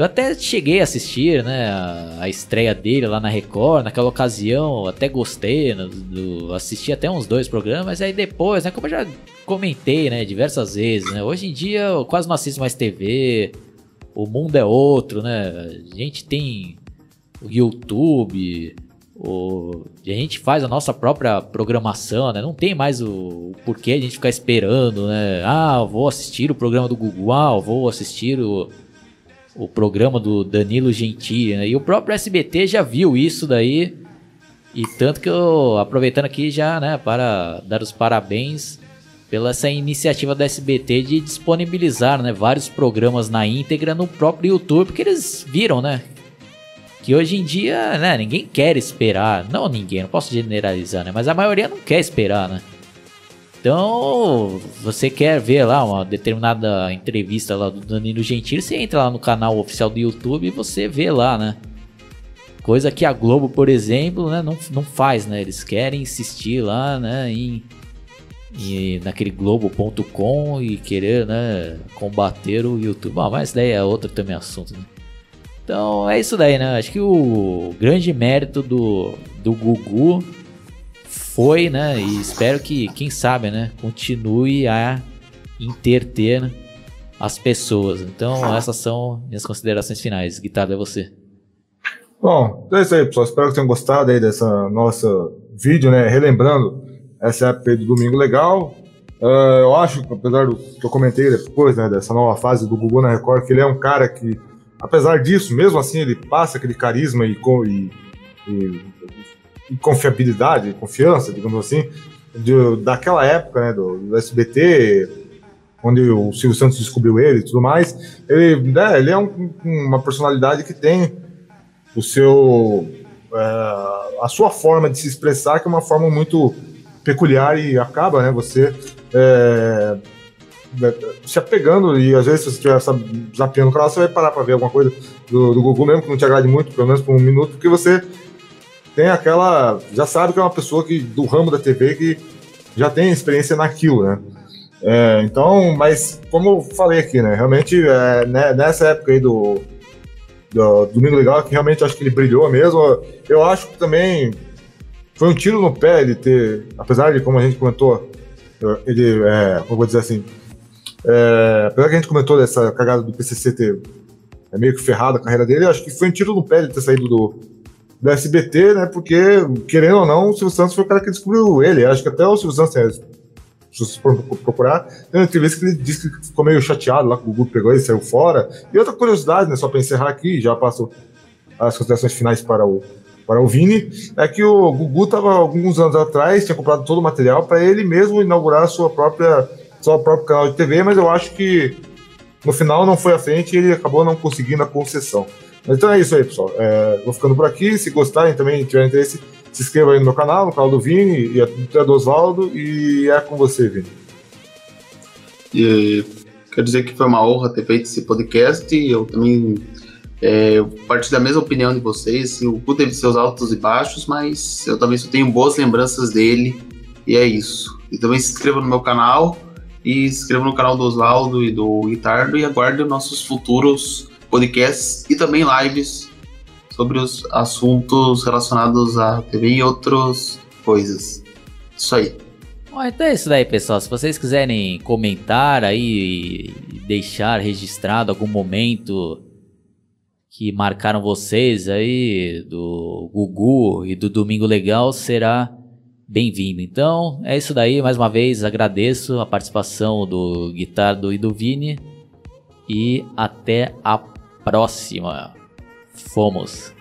Eu até cheguei a assistir, né, a, estreia dele lá na Record, naquela ocasião, até gostei, no, do, assisti até uns dois programas, mas aí depois, né, como eu já comentei, né, diversas vezes, né, hoje em dia eu quase não assisto mais TV, o mundo é outro, né, a gente tem o YouTube, o, a gente faz a nossa própria programação, né? Não tem mais o, o, porquê a gente ficar esperando, né? Ah, vou assistir o programa do Google, ah, vou assistir o, o programa do Danilo Gentili, né? E o próprio SBT já viu isso daí. E tanto que eu, aproveitando aqui já, né, para dar os parabéns pela essa iniciativa da SBT de disponibilizar, né, vários programas na íntegra no próprio YouTube, porque eles viram, né, que hoje em dia, né, ninguém quer esperar. Não ninguém, não posso generalizar, né? Mas a maioria não quer esperar, né? Então, você quer ver lá uma determinada entrevista lá do Danilo Gentili, você entra lá no canal oficial do YouTube e você vê lá, né? Coisa que a Globo, por exemplo, né, não, não faz, né? Eles querem insistir lá, né, em, em naquele globo.com e querer, né, combater o YouTube. Ah, mas daí é outro também assunto, né? Então é isso daí, né? Acho que o grande mérito do, do Gugu foi, né? E espero que, quem sabe, né? Continue a interter as pessoas. Então essas são minhas considerações finais. Guitarra, é você. Bom, então é isso aí, pessoal. Espero que tenham gostado aí dessa nossa vídeo, né? Relembrando essa época do Domingo Legal. Uh, eu acho, apesar do que eu comentei depois, né, dessa nova fase do Gugu na Record, que ele é um cara que apesar disso, mesmo assim, ele passa aquele carisma e, e, e confiabilidade, confiança, digamos assim, de, daquela época, né, do, do, SBT, onde o Silvio Santos descobriu ele e tudo mais. Ele, né, ele é um, uma personalidade que tem o seu é, a sua forma de se expressar que é uma forma muito peculiar e acaba, né, você é, se apegando e às vezes se você estiver zapeando o canal, você vai parar para ver alguma coisa do, do Google mesmo que não te agrade muito, pelo menos por um minuto, porque você tem aquela. Já sabe que é uma pessoa que, do ramo da TV que já tem experiência naquilo, né? É, então, mas como eu falei aqui, né? Realmente, é, né, nessa época aí do, do Domingo Legal, que realmente acho que ele brilhou mesmo. Eu acho que também foi um tiro no pé ele ter, apesar de, como a gente comentou, ele, é, como vou dizer assim, é, apesar que a gente comentou dessa cagada do PCC ter é, meio que ferrado a carreira dele, acho que foi um tiro no pé ele ter saído do, do SBT, né? Porque, querendo ou não, o Silvio Santos foi o cara que descobriu ele. Acho que até o Silvio Santos, é, se você procurar, tem uma entrevista que ele disse que ficou meio chateado lá que o Gugu pegou e saiu fora. E outra curiosidade, né? Só para encerrar aqui, já passo as considerações finais para o, para o Vini, é que o Gugu estava alguns anos atrás, tinha comprado todo o material para ele mesmo inaugurar a sua própria o próprio canal de TV, mas eu acho que no final não foi à frente e ele acabou não conseguindo a concessão. Mas então é isso aí, pessoal. É, vou ficando por aqui. Se gostarem também, tiverem interesse, se inscreva aí no meu canal, no canal do Vini e até do Oswaldo. E é com você, Vini. E, quero dizer que foi uma honra ter feito esse podcast. Eu também é, eu partilho da mesma opinião de vocês. O Gu teve seus altos e baixos, mas eu também só tenho boas lembranças dele. E é isso. E também se inscreva no meu canal e se inscreva no canal do Oswaldo e do Guitardo e aguarde nossos futuros podcasts e também lives sobre os assuntos relacionados à TV e outras coisas. Isso aí. Bom, então é isso daí, pessoal. Se vocês quiserem comentar aí e deixar registrado algum momento que marcaram vocês aí do Gugu e do Domingo Legal, será bem-vindo. Então, é isso daí. Mais uma vez, agradeço a participação do Guitardo e do Vini. E até a próxima. Fomos!